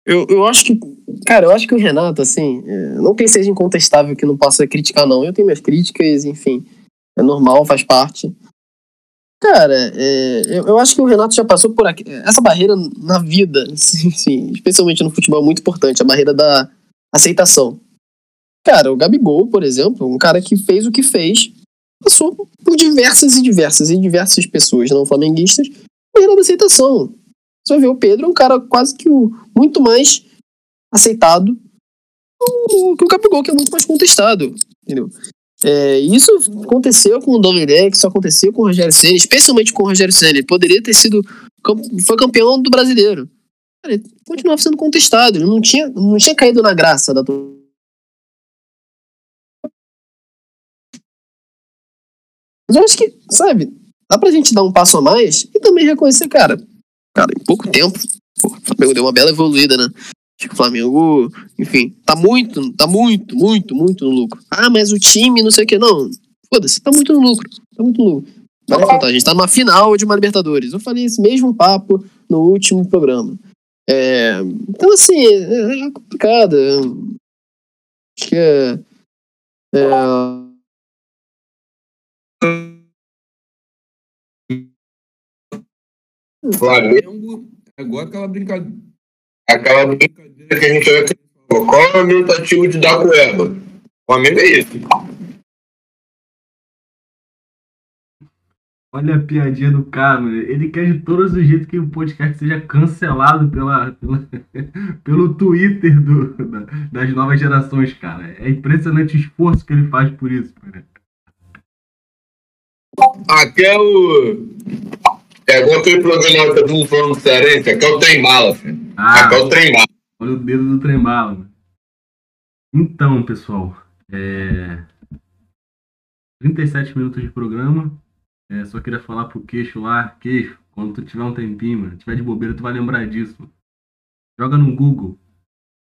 Eu, eu acho que. Cara, eu acho que o Renato, assim, é, não que seja incontestável que não possa criticar, não. Eu tenho minhas críticas, enfim. É normal, faz parte. Cara, é, eu, eu, acho que o Renato já passou por aqui. Essa barreira na vida, sim, especialmente no futebol, é muito importante a barreira da aceitação. Cara, o Gabigol, por exemplo, um cara que fez o que fez, passou por diversas e diversas e diversas pessoas não flamenguistas, barreira da aceitação. Você vai ver o Pedro, é um cara quase que o, muito mais aceitado que o Gabigol, que é muito mais contestado, entendeu? É, isso aconteceu com o Domenech, isso aconteceu com o Rogério Senna, especialmente com o Rogério Senna. Ele poderia ter sido. Foi campeão do brasileiro. Ele continuava sendo contestado. Ele não tinha, não tinha caído na graça da Mas eu acho que, sabe, dá pra gente dar um passo a mais e também reconhecer, cara. Cara, em pouco tempo, o Flamengo deu uma bela evoluída, né? Acho que o Flamengo, enfim, tá muito, tá muito, muito, muito no lucro. Ah, mas o time, não sei o que, não. Foda-se, tá muito no lucro. Tá muito no lucro. Vale faltar, a gente tá numa final de uma Libertadores. Eu falei esse mesmo papo no último programa. É, então, assim, é, é complicado. Acho que é. é Flamengo, agora aquela brincadeira. Aquela brincadeira que a gente vai qual é o aumentativo de dar cueba? O Flamengo é isso. Olha a piadinha do cara. Ele quer de todos os jeitos que o podcast seja cancelado pela, pela pelo Twitter do, da, das novas gerações, cara. É impressionante o esforço que ele faz por isso, cara. Aqui é o. É igual aquele programa que eu falando cearense, aqui é o trem bala, filho. Ah, aqui é o trem bala. Olha o dedo do trem bala, mano. Então, pessoal, é... 37 minutos de programa. É, só queria falar pro queixo lá, queixo, quando tu tiver um tempinho, mano, tiver de bobeira, tu vai lembrar disso. Joga no Google.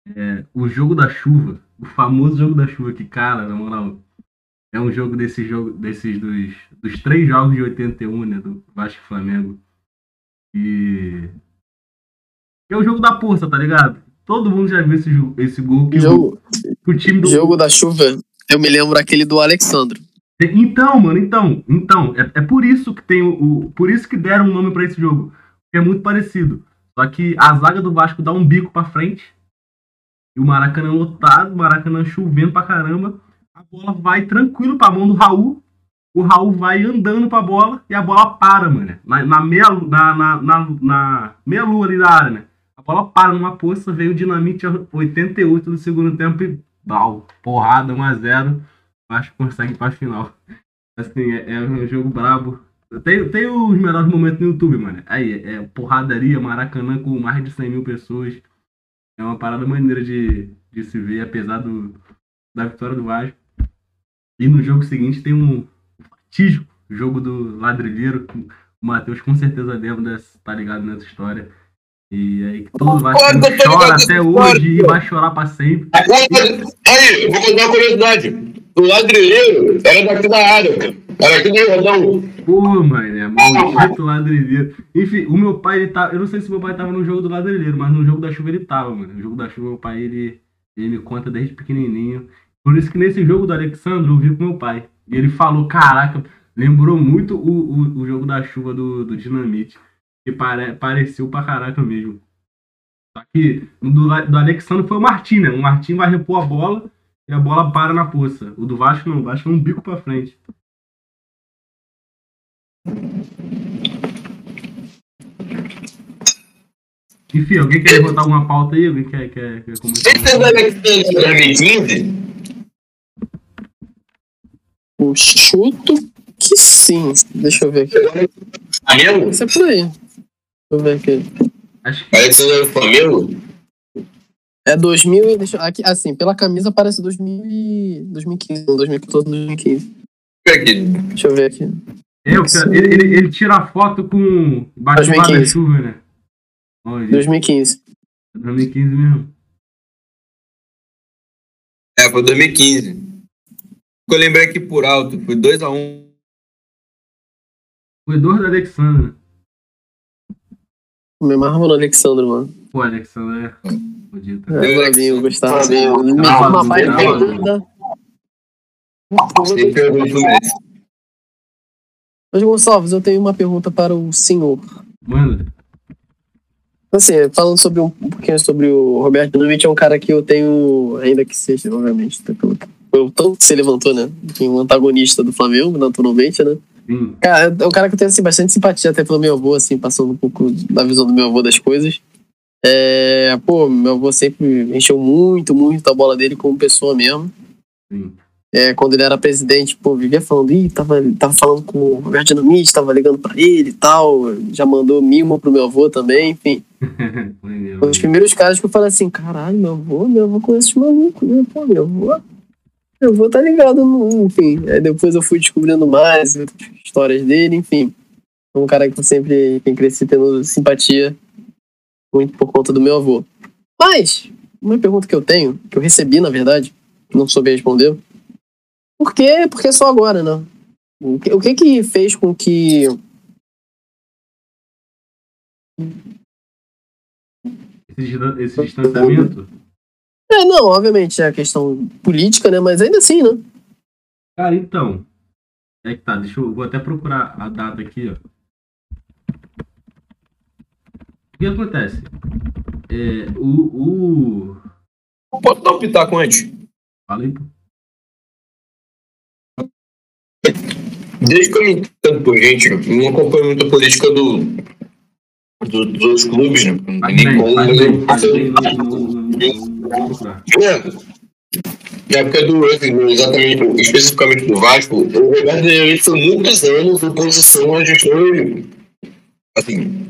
É, o jogo da chuva, o famoso jogo da chuva, que, cara, na moral, é um jogo desse jogo, desses dos, dos três jogos de 81, né? Do Vasco e Flamengo. E. É o jogo da força, tá ligado? Todo mundo já viu esse, esse gol que jogo, o, o time do. Jogo da chuva, eu me lembro aquele do Alexandro. Então, mano, então, então, é, é por isso que tem o, o, Por isso que deram um nome para esse jogo. É muito parecido. Só que a zaga do Vasco dá um bico para frente. E o Maracanã lotado, o Maracanã chovendo pra caramba. A bola vai tranquilo pra mão do Raul. O Raul vai andando pra bola e a bola para, mano. Na, na meia, na, na, na, na meia lua ali da área, né? A bola para numa poça, veio o dinamite 88 do segundo tempo e. Bal, porrada 1x0 acho que consegue pra final. Assim, é, é, um jogo brabo. Tem, tem os melhores momentos no YouTube, mano. Aí, é porradaria, Maracanã com mais de 100 mil pessoas. É uma parada maneira de, de se ver, apesar do, da vitória do Vasco. E no jogo seguinte tem um fatídico jogo do Ladrilheiro. O Matheus com certeza lembra, dessa, tá ligado nessa história. E aí todo Vasco chora até hoje e vai chorar pra sempre. Aí, vou contar uma curiosidade o ladrilheiro era daqui da área, Era aqui do Jordão. Pô, mano, é maldito ladrilheiro. Enfim, o meu pai, ele tá. Eu não sei se meu pai tava no jogo do ladrilheiro, mas no jogo da chuva ele tava, mano. No jogo da chuva, meu pai, ele, ele me conta desde pequenininho. Por isso que nesse jogo do Alexandre eu vi com meu pai. E ele falou, caraca, lembrou muito o, o, o jogo da chuva do, do Dinamite. Que pare, pareceu pra caraca mesmo. Só que o do, do Alexandre foi o Martim, né? O Martim vai repor a bola e a bola para na poça. O do Vasco não, o Vasco é um bico pra frente. Enfim, alguém quer levantar alguma pauta aí? Alguém quer, quer, quer comentar? Esse é do Alexandre de 2015? Eu chuto que sim. Deixa eu ver aqui. Flamengo? Isso é por aí. Deixa eu ver aqui. Acho que Alexandre do Flamengo? É 2000 e... Deixa, aqui, assim, pela camisa parece 2000 e... 2015. não, 2014, 2015. Aqui. Deixa eu ver aqui. é, o cara- ele, ele, ele tira a foto com baixo 2015. da chuva, né? Olha, 2015. 2015 mesmo. É, foi 2015. Eu lembrei aqui por alto, foi 2x1. Foi dois do Alexandre. Me amarrava no Alexandre, mano. Pô, Alexandre é fodido. É, Flavinho, eu gostava. Deu uma não, página não. toda. Sempre pegou o Fluminense. Mas, Gonçalves, eu tenho uma pergunta para o senhor. Manda. Assim, falando sobre um, um pouquinho sobre o Roberto Dinamite, é um cara que eu tenho, ainda que seja, obviamente, pelo pelo tanto que você levantou, né? Enfim, um antagonista do Flamengo, naturalmente, né? Sim. Cara, é um cara que eu tenho assim, bastante simpatia até pelo meu avô, assim, passando um pouco da visão do meu avô das coisas. É, pô, meu avô sempre encheu muito, muito a bola dele como pessoa mesmo. Sim. É, quando ele era presidente, pô, vivia falando, ih, tava, tava falando com o Roberto Dinamite, tava ligando pra ele e tal. Já mandou mimo pro meu avô também, enfim. Foi um dos primeiros caras que eu falei assim, caralho, meu avô, meu avô conhece esse maluco, né? Pô, meu avô. Meu avô tá ligado, no, enfim. Aí depois eu fui descobrindo mais histórias dele, enfim. É um cara que eu sempre tem cresci tendo simpatia, muito por conta do meu avô. Mas, uma pergunta que eu tenho, que eu recebi, na verdade, não soube responder. Por quê? Porque só agora, né? O que, o que que fez com que esse distanciamento. É, não, obviamente é a questão política, né? Mas ainda assim, né? Cara, então. É que tá, deixa eu. Vou até procurar a data aqui, ó. O que acontece? É, o. o... Pode dar um pitaco antes. Fala aí, pô. Desde que eu me entendo por gente, eu não acompanho muito a política do, do- dos clubes, né? Nem como- vou procurar. É. Na época do, assim, exatamente, especificamente do Vasco, o Roberto Dinamite foi muitos anos em posição a gestor, assim,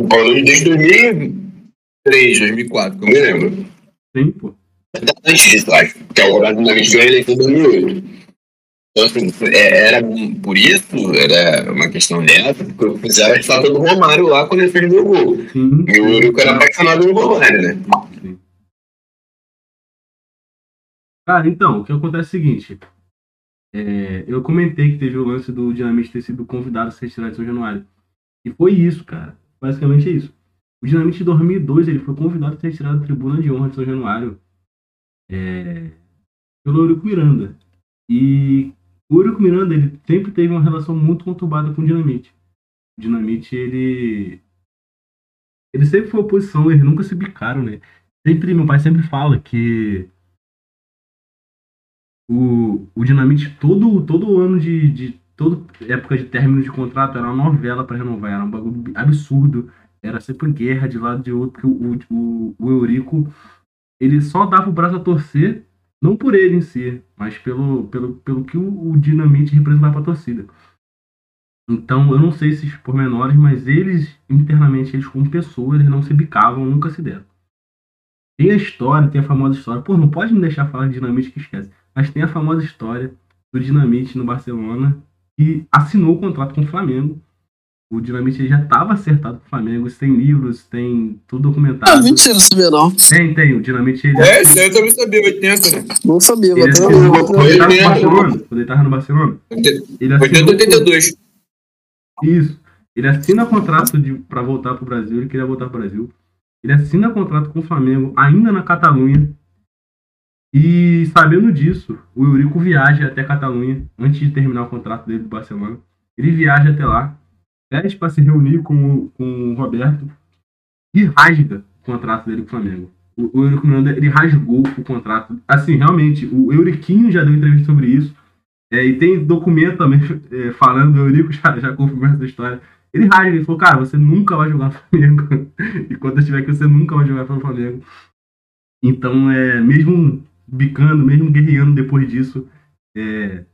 o Paulo desde 2003, 2004, que eu me lembro. Sim, pô. Antes disso, acho, que é o Roberto Dinamite ganhou a eleição em 2008. Então, assim, é- era por isso, era uma questão dessa, porque eu fizeram a estátua do Romário lá quando ele fez o gol. Sim. E o Eurico era apaixonado no Romário, né? Sim. Cara, então, o que acontece é o seguinte. É, eu comentei que teve o lance do Dinamite ter sido convidado a ser retirado de São Januário. E foi isso, cara. Basicamente é isso. O Dinamite em 2002 ele foi convidado a ser retirado da tribuna de honra de São Januário é, pelo Eurico Miranda. E o Eurico Miranda ele sempre teve uma relação muito conturbada com o Dinamite. O Dinamite, ele. Ele sempre foi oposição, eles nunca se bicaram, né? Sempre, meu pai sempre fala que o, o Dinamite, todo, todo ano de, de. Toda época de término de contrato era uma novela pra renovar, era um bagulho absurdo. Era sempre guerra de lado de outro, porque o, o, o Eurico ele só dava o braço a torcer, não por ele em si, mas pelo, pelo, pelo que o, o Dinamite representava pra torcida. Então, eu não sei esses pormenores, mas eles, internamente, eles como pessoas, eles não se bicavam, nunca se deram. Tem a história, tem a famosa história. Pô, não pode me deixar falar de Dinamite que esquece. Mas tem a famosa história do Dinamite no Barcelona, que assinou o contrato com o Flamengo. O Dinamite já estava acertado com o Flamengo. Isso tem livros, tem tudo Ah, documentado. mentira, não sabia não. Tem, tem. O Dinamite ele É, isso aí eu também sabia, 80, né? Não sabia, Ele mas assinou, eu- quando ele tava no Barcelona, quando ele tava no Barcelona, ele 80, assinou, 82. Isso. Ele assina contrato de, pra voltar pro Brasil, ele queria voltar pro Brasil. Ele assina contrato com o Flamengo, ainda na Catalunha. E sabendo disso, o Eurico viaja até Catalunha antes de terminar o contrato dele do Barcelona. Ele viaja até lá, pede para se reunir com, com o Roberto e rasga o contrato dele com o Flamengo. O, o Eurico Miranda, ele rasgou o contrato. Assim, realmente, o Euriquinho já deu entrevista sobre isso. É, e tem documento também é, falando, o Eurico já, já confirmou essa história. Ele rasga, ele falou, cara, você nunca vai jogar no Flamengo. e quando eu estiver aqui, você nunca vai jogar pelo Flamengo. Então, é, mesmo bicando, mesmo guerreando depois disso, é,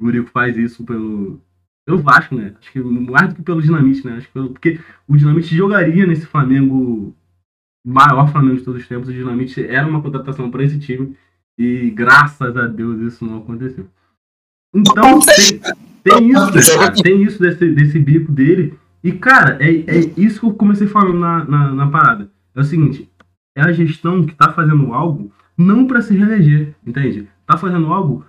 o Eurico faz isso pelo, pelo Vasco, né? Acho que mais do que pelo Dinamite, né? Acho que pelo, porque o Dinamite jogaria nesse Flamengo, maior Flamengo de todos os tempos. O Dinamite era uma contratação para esse time e graças a Deus isso não aconteceu. Então, tem, tem isso, cara, tem isso desse, desse bico dele. E, cara, é, é isso que eu comecei falando na, na, na parada. É o seguinte, é a gestão que tá fazendo algo não para se reeleger, entende? Tá fazendo algo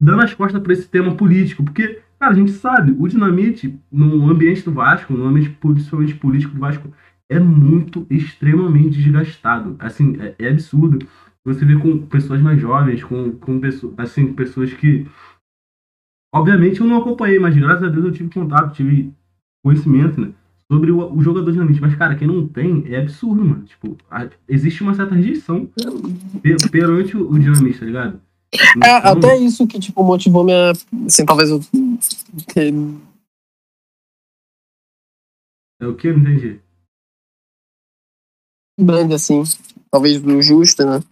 dando as costas para esse tema político, porque, cara, a gente sabe, o Dinamite, no ambiente do Vasco, no ambiente principalmente político do Vasco, é muito, extremamente desgastado. Assim, é, é absurdo. Você vê com pessoas mais jovens, com, com pessoas, assim, pessoas que. Obviamente eu não acompanhei, mas graças a Deus eu tive contato, tive conhecimento, né? Sobre o, o jogador dinamite. Mas, cara, quem não tem é absurdo, mano. Tipo, a- existe uma certa rejeição per- perante o, o dinamite, tá ligado? É, Então, até isso que, tipo, motivou minha. Assim, talvez eu. É o que? Eu não entendi. grande, assim. Talvez do justo, né?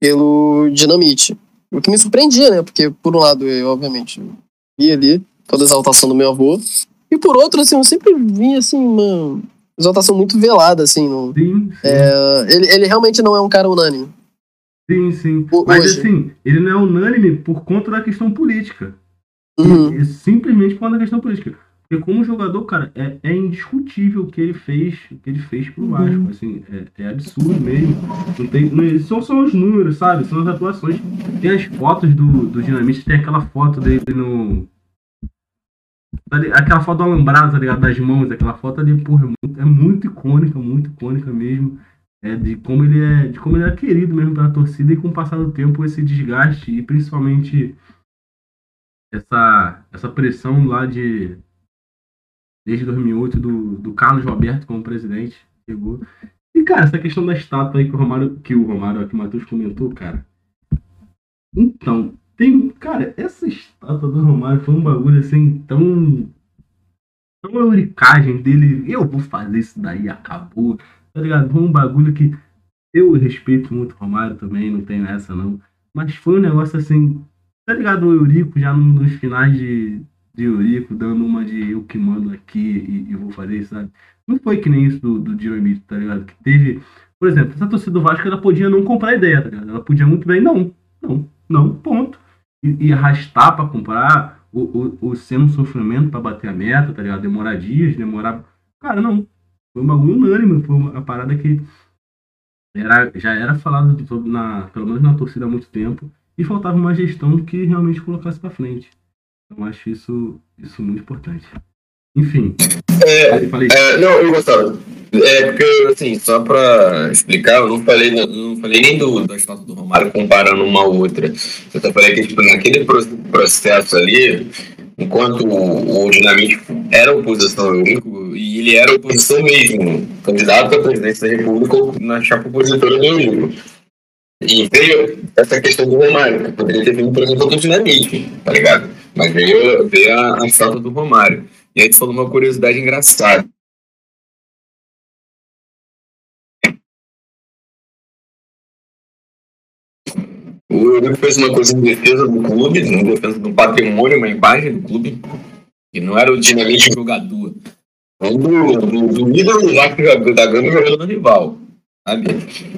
Pelo dinamite. O que me surpreendia, né? Porque, por um lado, eu, obviamente, vi ali toda a exaltação do meu avô. E por outro, assim, eu sempre vi, assim, uma exaltação muito velada, assim. No... Sim, sim, É, ele, ele realmente não é um cara unânime. sim, sim. O- Mas hoje. assim, ele não é unânime por conta da questão política. Uhum. É simplesmente por conta da questão política. Porque como jogador, cara, é, é indiscutível o que ele fez, o que ele fez pro Vasco. Assim, é, é absurdo mesmo. Não tem, não, são só os números, sabe? São as atuações. Tem as fotos do, do Dinamite, tem aquela foto dele no. Tá Aquela foto do alambrado, tá ligado? Das mãos, aquela foto ali, porra, é muito, é muito icônica, muito icônica mesmo. É de como ele é. De como ele é querido mesmo pela torcida e com o passar do tempo esse desgaste e principalmente essa, essa pressão lá de desde 2008 do, do Carlos Roberto como presidente chegou e cara essa questão da estátua aí que o Romário que o Romário que o Matheus comentou cara então tem cara essa estátua do Romário foi um bagulho assim tão tão euricagem dele eu vou fazer isso daí acabou tá ligado foi um bagulho que eu respeito muito o Romário também não tenho essa não mas foi um negócio assim tá ligado o Eurico já num dos finais de, de Eurico, dando uma de eu que mando aqui e, e vou fazer isso, sabe? Não foi que nem isso do, do Dinamite, tá ligado? Que teve, por exemplo, essa torcida do Vasco, ela podia não comprar ideia, tá ligado? Ela podia muito bem, não, não, não, ponto. E, e arrastar pra comprar, ou, ou, ou ser um sofrimento pra bater a meta, tá ligado? Demorar dias, demorar. Cara, não. Foi um bagulho unânime, foi uma parada que era, já era falado na, pelo menos na torcida há muito tempo e faltava uma gestão que realmente colocasse pra frente. Então acho isso, isso muito importante. Enfim, É, falei, É, não, eu gostava. É, porque, assim, só pra explicar, eu não falei, não falei nem do, da estátua do Romário comparando uma a outra. Eu só falei que, tipo, naquele pro- processo ali, enquanto o, o Dinamite era oposição e ele era oposição mesmo, candidato à presidência da República na chapa opositora do Eurico. E veio essa questão do Romário, que poderia ter vindo, por exemplo, do Dinamite, tá ligado? Mas veio, veio a, a estátua do Romário. E aí tu falou uma curiosidade engraçada. O Eurico fez uma coisa em defesa do clube, em defesa do patrimônio, uma imagem do clube, que não era o dinamite jogador. Era do, do, do ídolo que joga- da Gama jogando no rival. Sabe?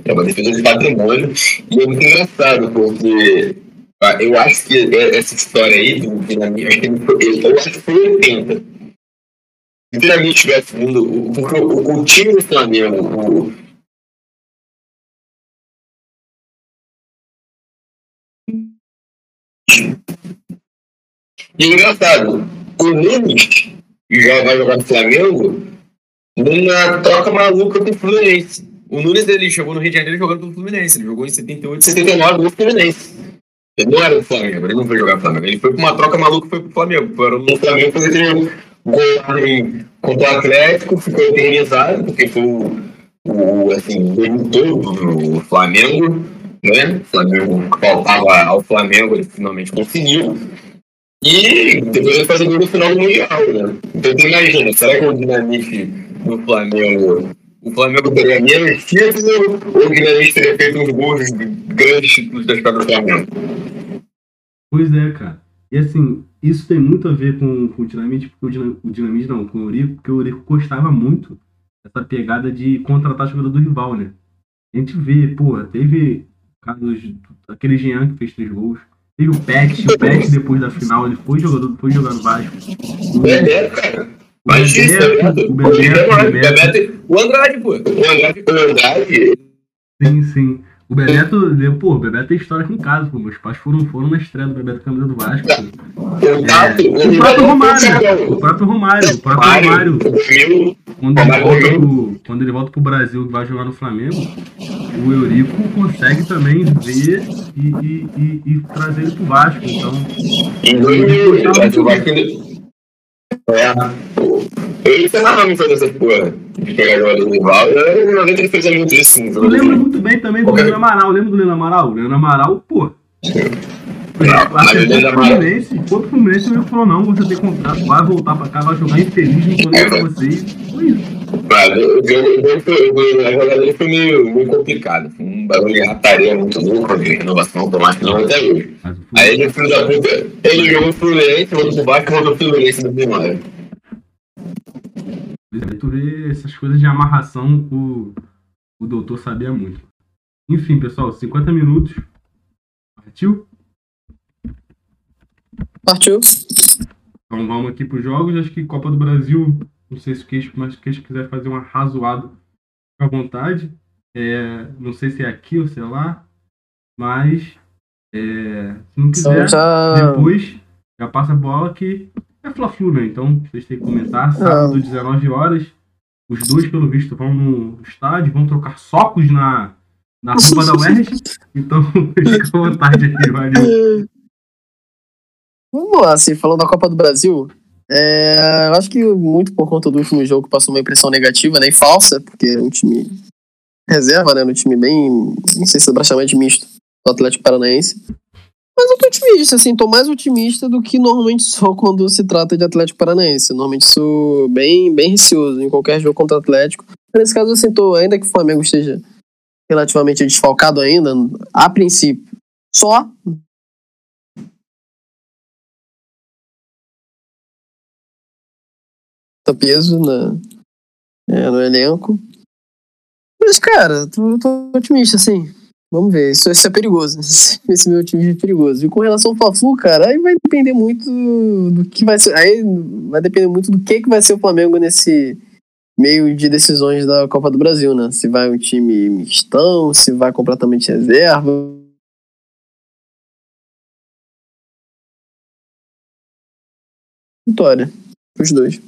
É uma defesa de patrimônio. E é muito engraçado, porque ah, eu acho que é- essa história aí do dinamite, eu acho que foi 80. Se o dinamite tivesse vindo, o- porque o, o time do Flamengo, o, E é engraçado, o Nunes já vai jogar no Flamengo numa troca maluca com o Fluminense. O Nunes ele chegou no Rio de Janeiro jogando pelo Fluminense. Ele jogou em 78, 79 no Fluminense. Ele não era do Flamengo, ele não foi jogar Flamengo. Ele foi pra uma troca maluca foi pro Flamengo. Foi no Flamengo fazer aquele gol contra o Atlético, ficou eternizado, porque foi o, o assim, todo o Flamengo, né? O Flamengo faltava ao Flamengo, ele finalmente conseguiu. E depois ele faz o gol no final do Mundial, né? Então tu imagina, será que o dinamite do Flamengo o Flamengo teria menos título ou o Guilherme teria feito uns gols grandes títulos da história do Flamengo? Pois é, cara. E assim, isso tem muito a ver com, com o Dinamite, porque o, Dinam, o Dinamite não, com o Eurico, porque o Eurico gostava muito dessa pegada de contratar jogador do rival, né? A gente vê, pô, teve aquele Jean que fez três gols, teve o Pet, o Pet depois da final, ele foi jogador, foi jogar no Vasco. O, É, cara. o Mas isso, Bebeto, o O Bebeto, o Bebeto, Bebeto, o Andrade, pô. O Andrade, o Andrade, sim, sim. O Bebeto, pô, o Bebeto tem história aqui em casa, pô. Meus pais foram, foram na estreia do Bebeto camisa do Vasco. pô. o próprio Romário, o próprio Romário, o próprio Romário. Quando ele, volta pro, quando ele volta pro Brasil e vai jogar no Flamengo, o Eurico consegue também ver e, e, e, e trazer ele pro Vasco. Então, Em 2000, o Vasco É. Ele tentava me fazer essa porra de pegar jogador do rival. E em 90 ele fez muito isso o eu jogador lembro do muito bem também do Leandro Amaral. Lembra do Leandro Amaral? O Leandro Amaral, pô. Mas o Leandro o Amaral- pro Fluminense falou: não, você tem contrato, vai voltar pra cá, vai jogar infeliz no poder pra vocês. Foi isso. Mas o jogo o o- a jogada dele foi meio, meio complicado. Foi um bagulho de rataria muito louco, de renovação automática não até hoje. O Aí ele, filho da puta, ele jogou o Fluminense, voltou pro Vasco e voltou pro Fluminense no primário. Vê essas coisas de amarração, o, o doutor sabia muito. Enfim, pessoal, 50 minutos. Partiu? Partiu. Então vamos aqui para os jogos. Acho que Copa do Brasil, não sei se o Queixo, mas se o Queixo quiser fazer um arrazoado, fica à vontade. É, não sei se é aqui ou sei lá, mas é, se não quiser, Então já. depois já passa a bola que é Fla-Flu, né? Então vocês têm que comentar. Sábado, 19 horas. Os dois, pelo visto, vão no estádio, vão trocar socos na, na roupa da UERJ. Então fica à vontade aqui, valeu. Vamos lá, assim, falando da Copa do Brasil, é, eu acho que muito por conta do último jogo passou uma impressão negativa, né, e falsa, porque é um time reserva, né, um time bem, não sei se é praticamente misto, do Atlético Paranaense. Mas eu tô otimista, assim, tô mais otimista do que normalmente sou quando se trata de Atlético Paranaense. Normalmente sou bem, bem receoso em qualquer jogo contra o Atlético. Nesse caso, assim, tô, ainda que o Flamengo esteja relativamente desfalcado ainda, a princípio, só peso na, é, no elenco. Mas, cara, tô, tô otimista, assim. Vamos ver, isso, isso é perigoso. Esse meu time é perigoso. E com relação ao Fla-Flu, cara, aí vai depender muito do que vai ser. Aí vai depender muito do que, que vai ser o Flamengo nesse meio de decisões da Copa do Brasil, né? Se vai um time mistão, se vai completamente reserva. Vitória. Os dois.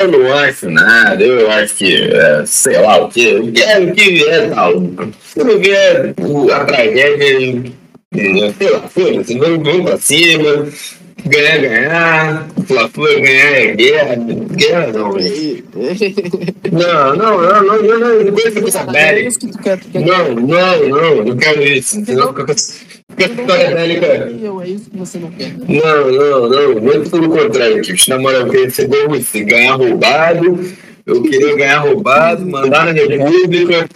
Eu não acho nada, eu acho que, é, sei lá o que, o que é, o que é tal. Se não vier a tragédia, é, sei lá, foda-se, vamos, vamos pra cima, ganhar, ganhar, Fla-Flu ganhar é guerra, guerra não, velho. Não, não, não, não, não, não, não coisa com essa É bélica. isso que tu quer, tu quer Não, não, não, não quero isso, senão fica com essa com essa história bélica. É isso que você não quer. Não, não, não, muito pelo contrário, tipo, na moral, eu queria isso, ganhar roubado, eu queria ganhar roubado, mandar na República,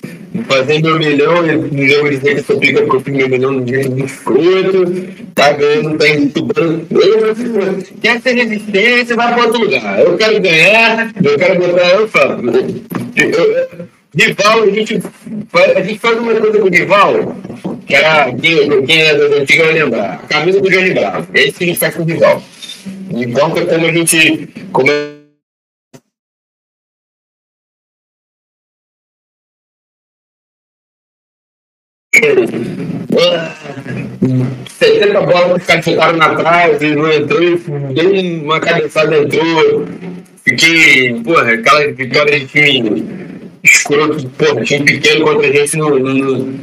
fazer meu milhão, e jogo dizer que só pica porque eu fiz meu milhão no jeito muito escroto, tá ganhando, tá entubando. Quer ser resistência, vai pra outro lugar. Eu quero ganhar, eu quero botar, eu falo. eu- eu- Rival, a gente, faz, a gente faz uma coisa com o rival, que era, quem, quem é das antigas vai lembrar, a camisa do Johnny Bravo. É isso que a gente faz com o rival. Rival é como a gente. Como é- Ah, 70 bolas que os caras chutaram na trave, não entrou, e deu uma cabeçada, entrou. Fiquei, porra, aquela vitória de time escroto, porra, time pequeno contra a gente no. no,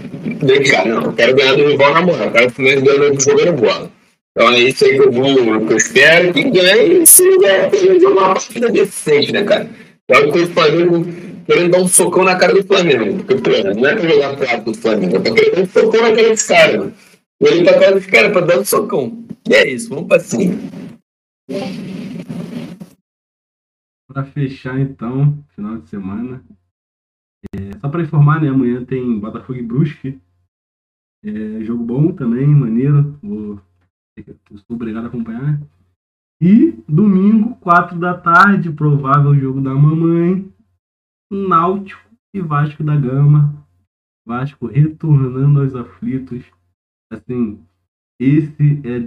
no... Cara, não, eu quero ganhar do rival na moral, eu quero que o Fluminense ganhe jogando bola. Então é isso aí que eu vou, que eu espero que ganhe e se ganhar, jogar uma partida decente, né, cara? É o que o Flamengo querendo dar um socão na cara do Flamengo. Porque, pô, não é pra jogar prato do Flamengo, é pra querer dar um socão na cara dos caras. Ele pra cara dos caras pra dar um socão. E é isso, vamos pra cima. Para fechar, então, final de semana. É, só para informar, né? Amanhã tem Botafogo e Brusque. É, jogo bom também, maneiro. Vou, estou obrigado a acompanhar. E domingo, 4 da tarde, provável jogo da mamãe. Náutico e Vasco da Gama. Vasco retornando aos aflitos. Assim, esse é,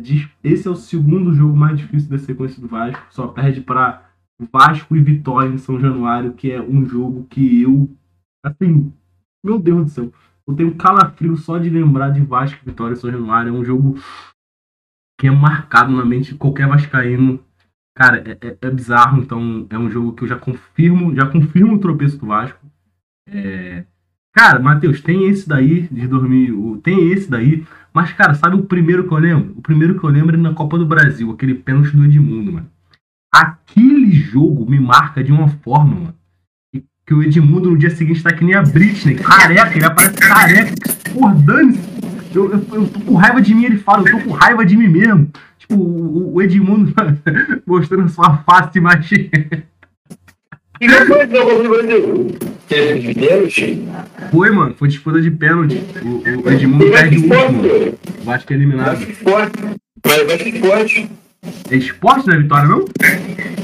esse é o segundo jogo mais difícil da sequência do Vasco. Só perde para Vasco e Vitória em São Januário, que é um jogo que eu. Assim, meu Deus do céu. Eu tenho calafrio só de lembrar de Vasco e Vitória em São Januário. É um jogo que é marcado na mente de qualquer Vascaíno. Cara, é, é, é bizarro. Então, é um jogo que eu já confirmo, já confirmo o tropeço do Vasco. É... Cara, Matheus, tem esse daí de dormir. Tem esse daí. Mas, cara, sabe o primeiro que eu lembro? O primeiro que eu lembro é na Copa do Brasil, aquele pênalti do Edmundo, mano. Aquele jogo me marca de uma forma, mano. Que o Edmundo no dia seguinte tá que nem a Britney, careca, ele aparece careca. Porra, dane eu, eu, eu, tô com raiva de mim, ele fala, eu tô com raiva de mim mesmo. Tipo, o, o Edmundo mostrando sua face mais. E depois do jogo do Brasil? Teve de pênalti? Foi, mano, foi disputa de pênalti. O, o Edmundo perde o último. O Vasco é eliminado. Mas vai forte. É esporte, não é vitória, não?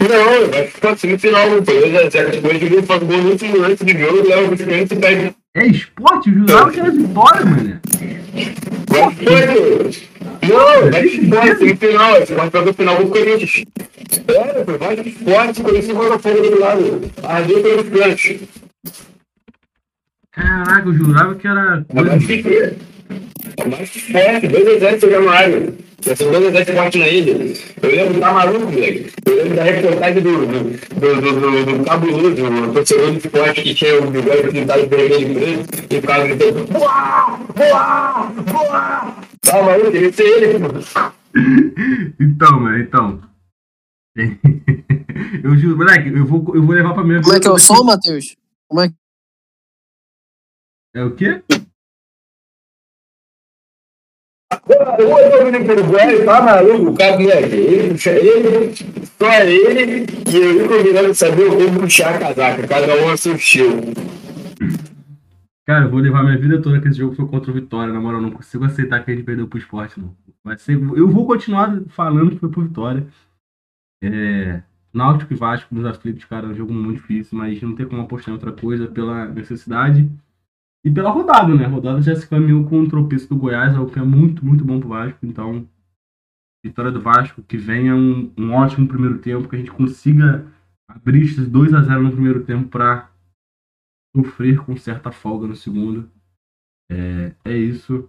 Não, vai ficar semifinal, não foi? Já certo, depois de vir faz gol no último lance de jogo, leva o experiência e perde. É esporte? Eu jurava que era vitória, mano. Qual foi, Não, é esporte, semifinal. Esporte pegou o final com o Corinthians. É, foi mais esporte, Corinthians e Botafogo do lado. Ardeu pelo pênalti. Caraca, eu jurava que era. Coisa... É que é forte, 2x0 seu Januário. Ia ser 2x0 forte na ilha. Eu lembro, tá maluco, moleque. Eu lembro da reportagem do, do, do, do, do, do cabuloso, o torcedor do esporte que tinha o bigode pintado vermelho grande e ficava gritando: Boa! Boa! Boa! Tá maluco, deve ser ele, mano. Então, mano, então. eu juro, moleque, eu vou, eu vou levar pra minha Como é que é o som, Matheus? Como é É o quê? O Dominico Uruguai tá maluco, o cara é ele, puxa ele, só ele, e eu combinando saber como puxar a casaca, cada um a seu estilo. Cara, eu vou levar minha vida toda que esse jogo foi contra o Vitória, na moral, não consigo aceitar que a gente perdeu pro esporte, não. Vai ser, eu vou continuar falando que foi pro Vitória. É, Náutico e Vasco nos aflitos, cara, é um jogo muito difícil, mas não tem como apostar em outra coisa pela necessidade e pela rodada, né? A rodada já se caminhou com o tropeço do Goiás, algo que é muito, muito bom pro Vasco. Então, vitória do Vasco, que venha um, um ótimo primeiro tempo, que a gente consiga abrir esses 2 a 0 no primeiro tempo para sofrer com certa folga no segundo. É, é isso.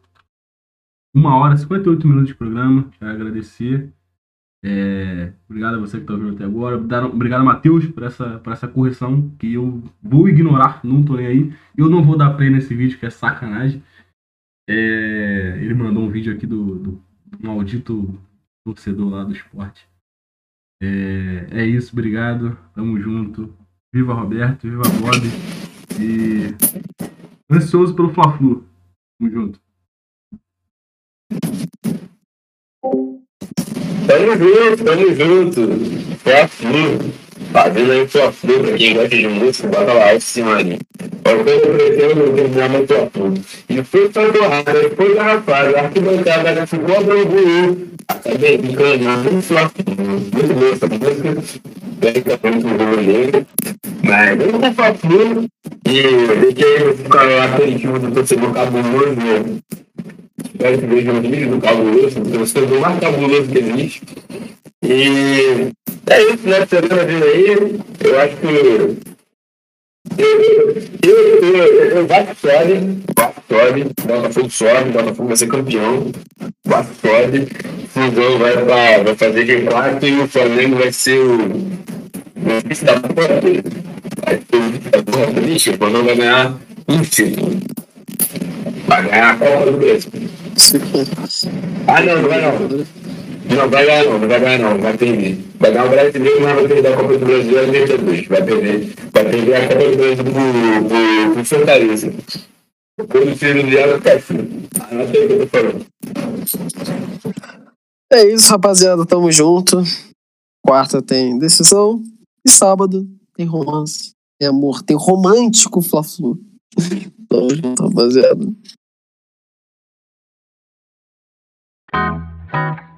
Uma hora, 58 minutos de programa. Quero agradecer. É, obrigado a você que está ouvindo até agora. Obrigado, Matheus, por essa, por essa correção que eu vou ignorar, não tô nem aí. Eu não vou dar play nesse vídeo, que é sacanagem. É, ele mandou um vídeo aqui do, do, maldito torcedor lá do esporte. É, é, isso, obrigado. Tamo junto. Viva Roberto, viva Bob. E ansioso pelo Fla-Flu. Tamo junto. Tamo junto, tamo junto. Fla-Flu. Fazendo aí Fla-Flu pra quem gosta de música, bota lá, cima ali. Qualquer coisa eu pretendo terminar meu Fla-Flu. E foi só porrada, foi garrafada, arquibancada ficou abrindo Acabei ficando muito Fla-Flu. Muito bom essa música. Pega tá muito bom dele. Mas eu vou Fla-Flu. E deixei aí ficar lá aperitivo do torcedor cabuloso. Que vejam um vídeo do cabuloso, do torcedor mais cabuloso que existe. E é isso, né? Semana vindo aí, eu acho que. Eu, eu, eu, eu, Vasco sobe, Vasco sobe, Botafogo sobe, Botafogo vai ser campeão, Vasco sobe, Fugão vai, pra, vai fazer G4 e o Flamengo vai ser o pra fora dele. Vai ter o vídeo da porra lixo quando vai ganhar um título. Vai ganhar a Copa do Brasil. Ah, não, não vai não. Não vai ganhar não, não vai ganhar não, vai perder. Vai ganhar o brasileiro, mas vai perder a Copa do Brasil e a Libertadores. Vai perder, vai perder a Copa do Brasil do, Fortaleza. Quando o filho dele vai ficar assim. Não sei o que eu tô falando. É isso, rapaziada. Tamo junto. Quarta tem decisão. E sábado tem romance. Tem amor. Tem romântico Fla-Flu. Tamo junto, rapaziada. Thank you.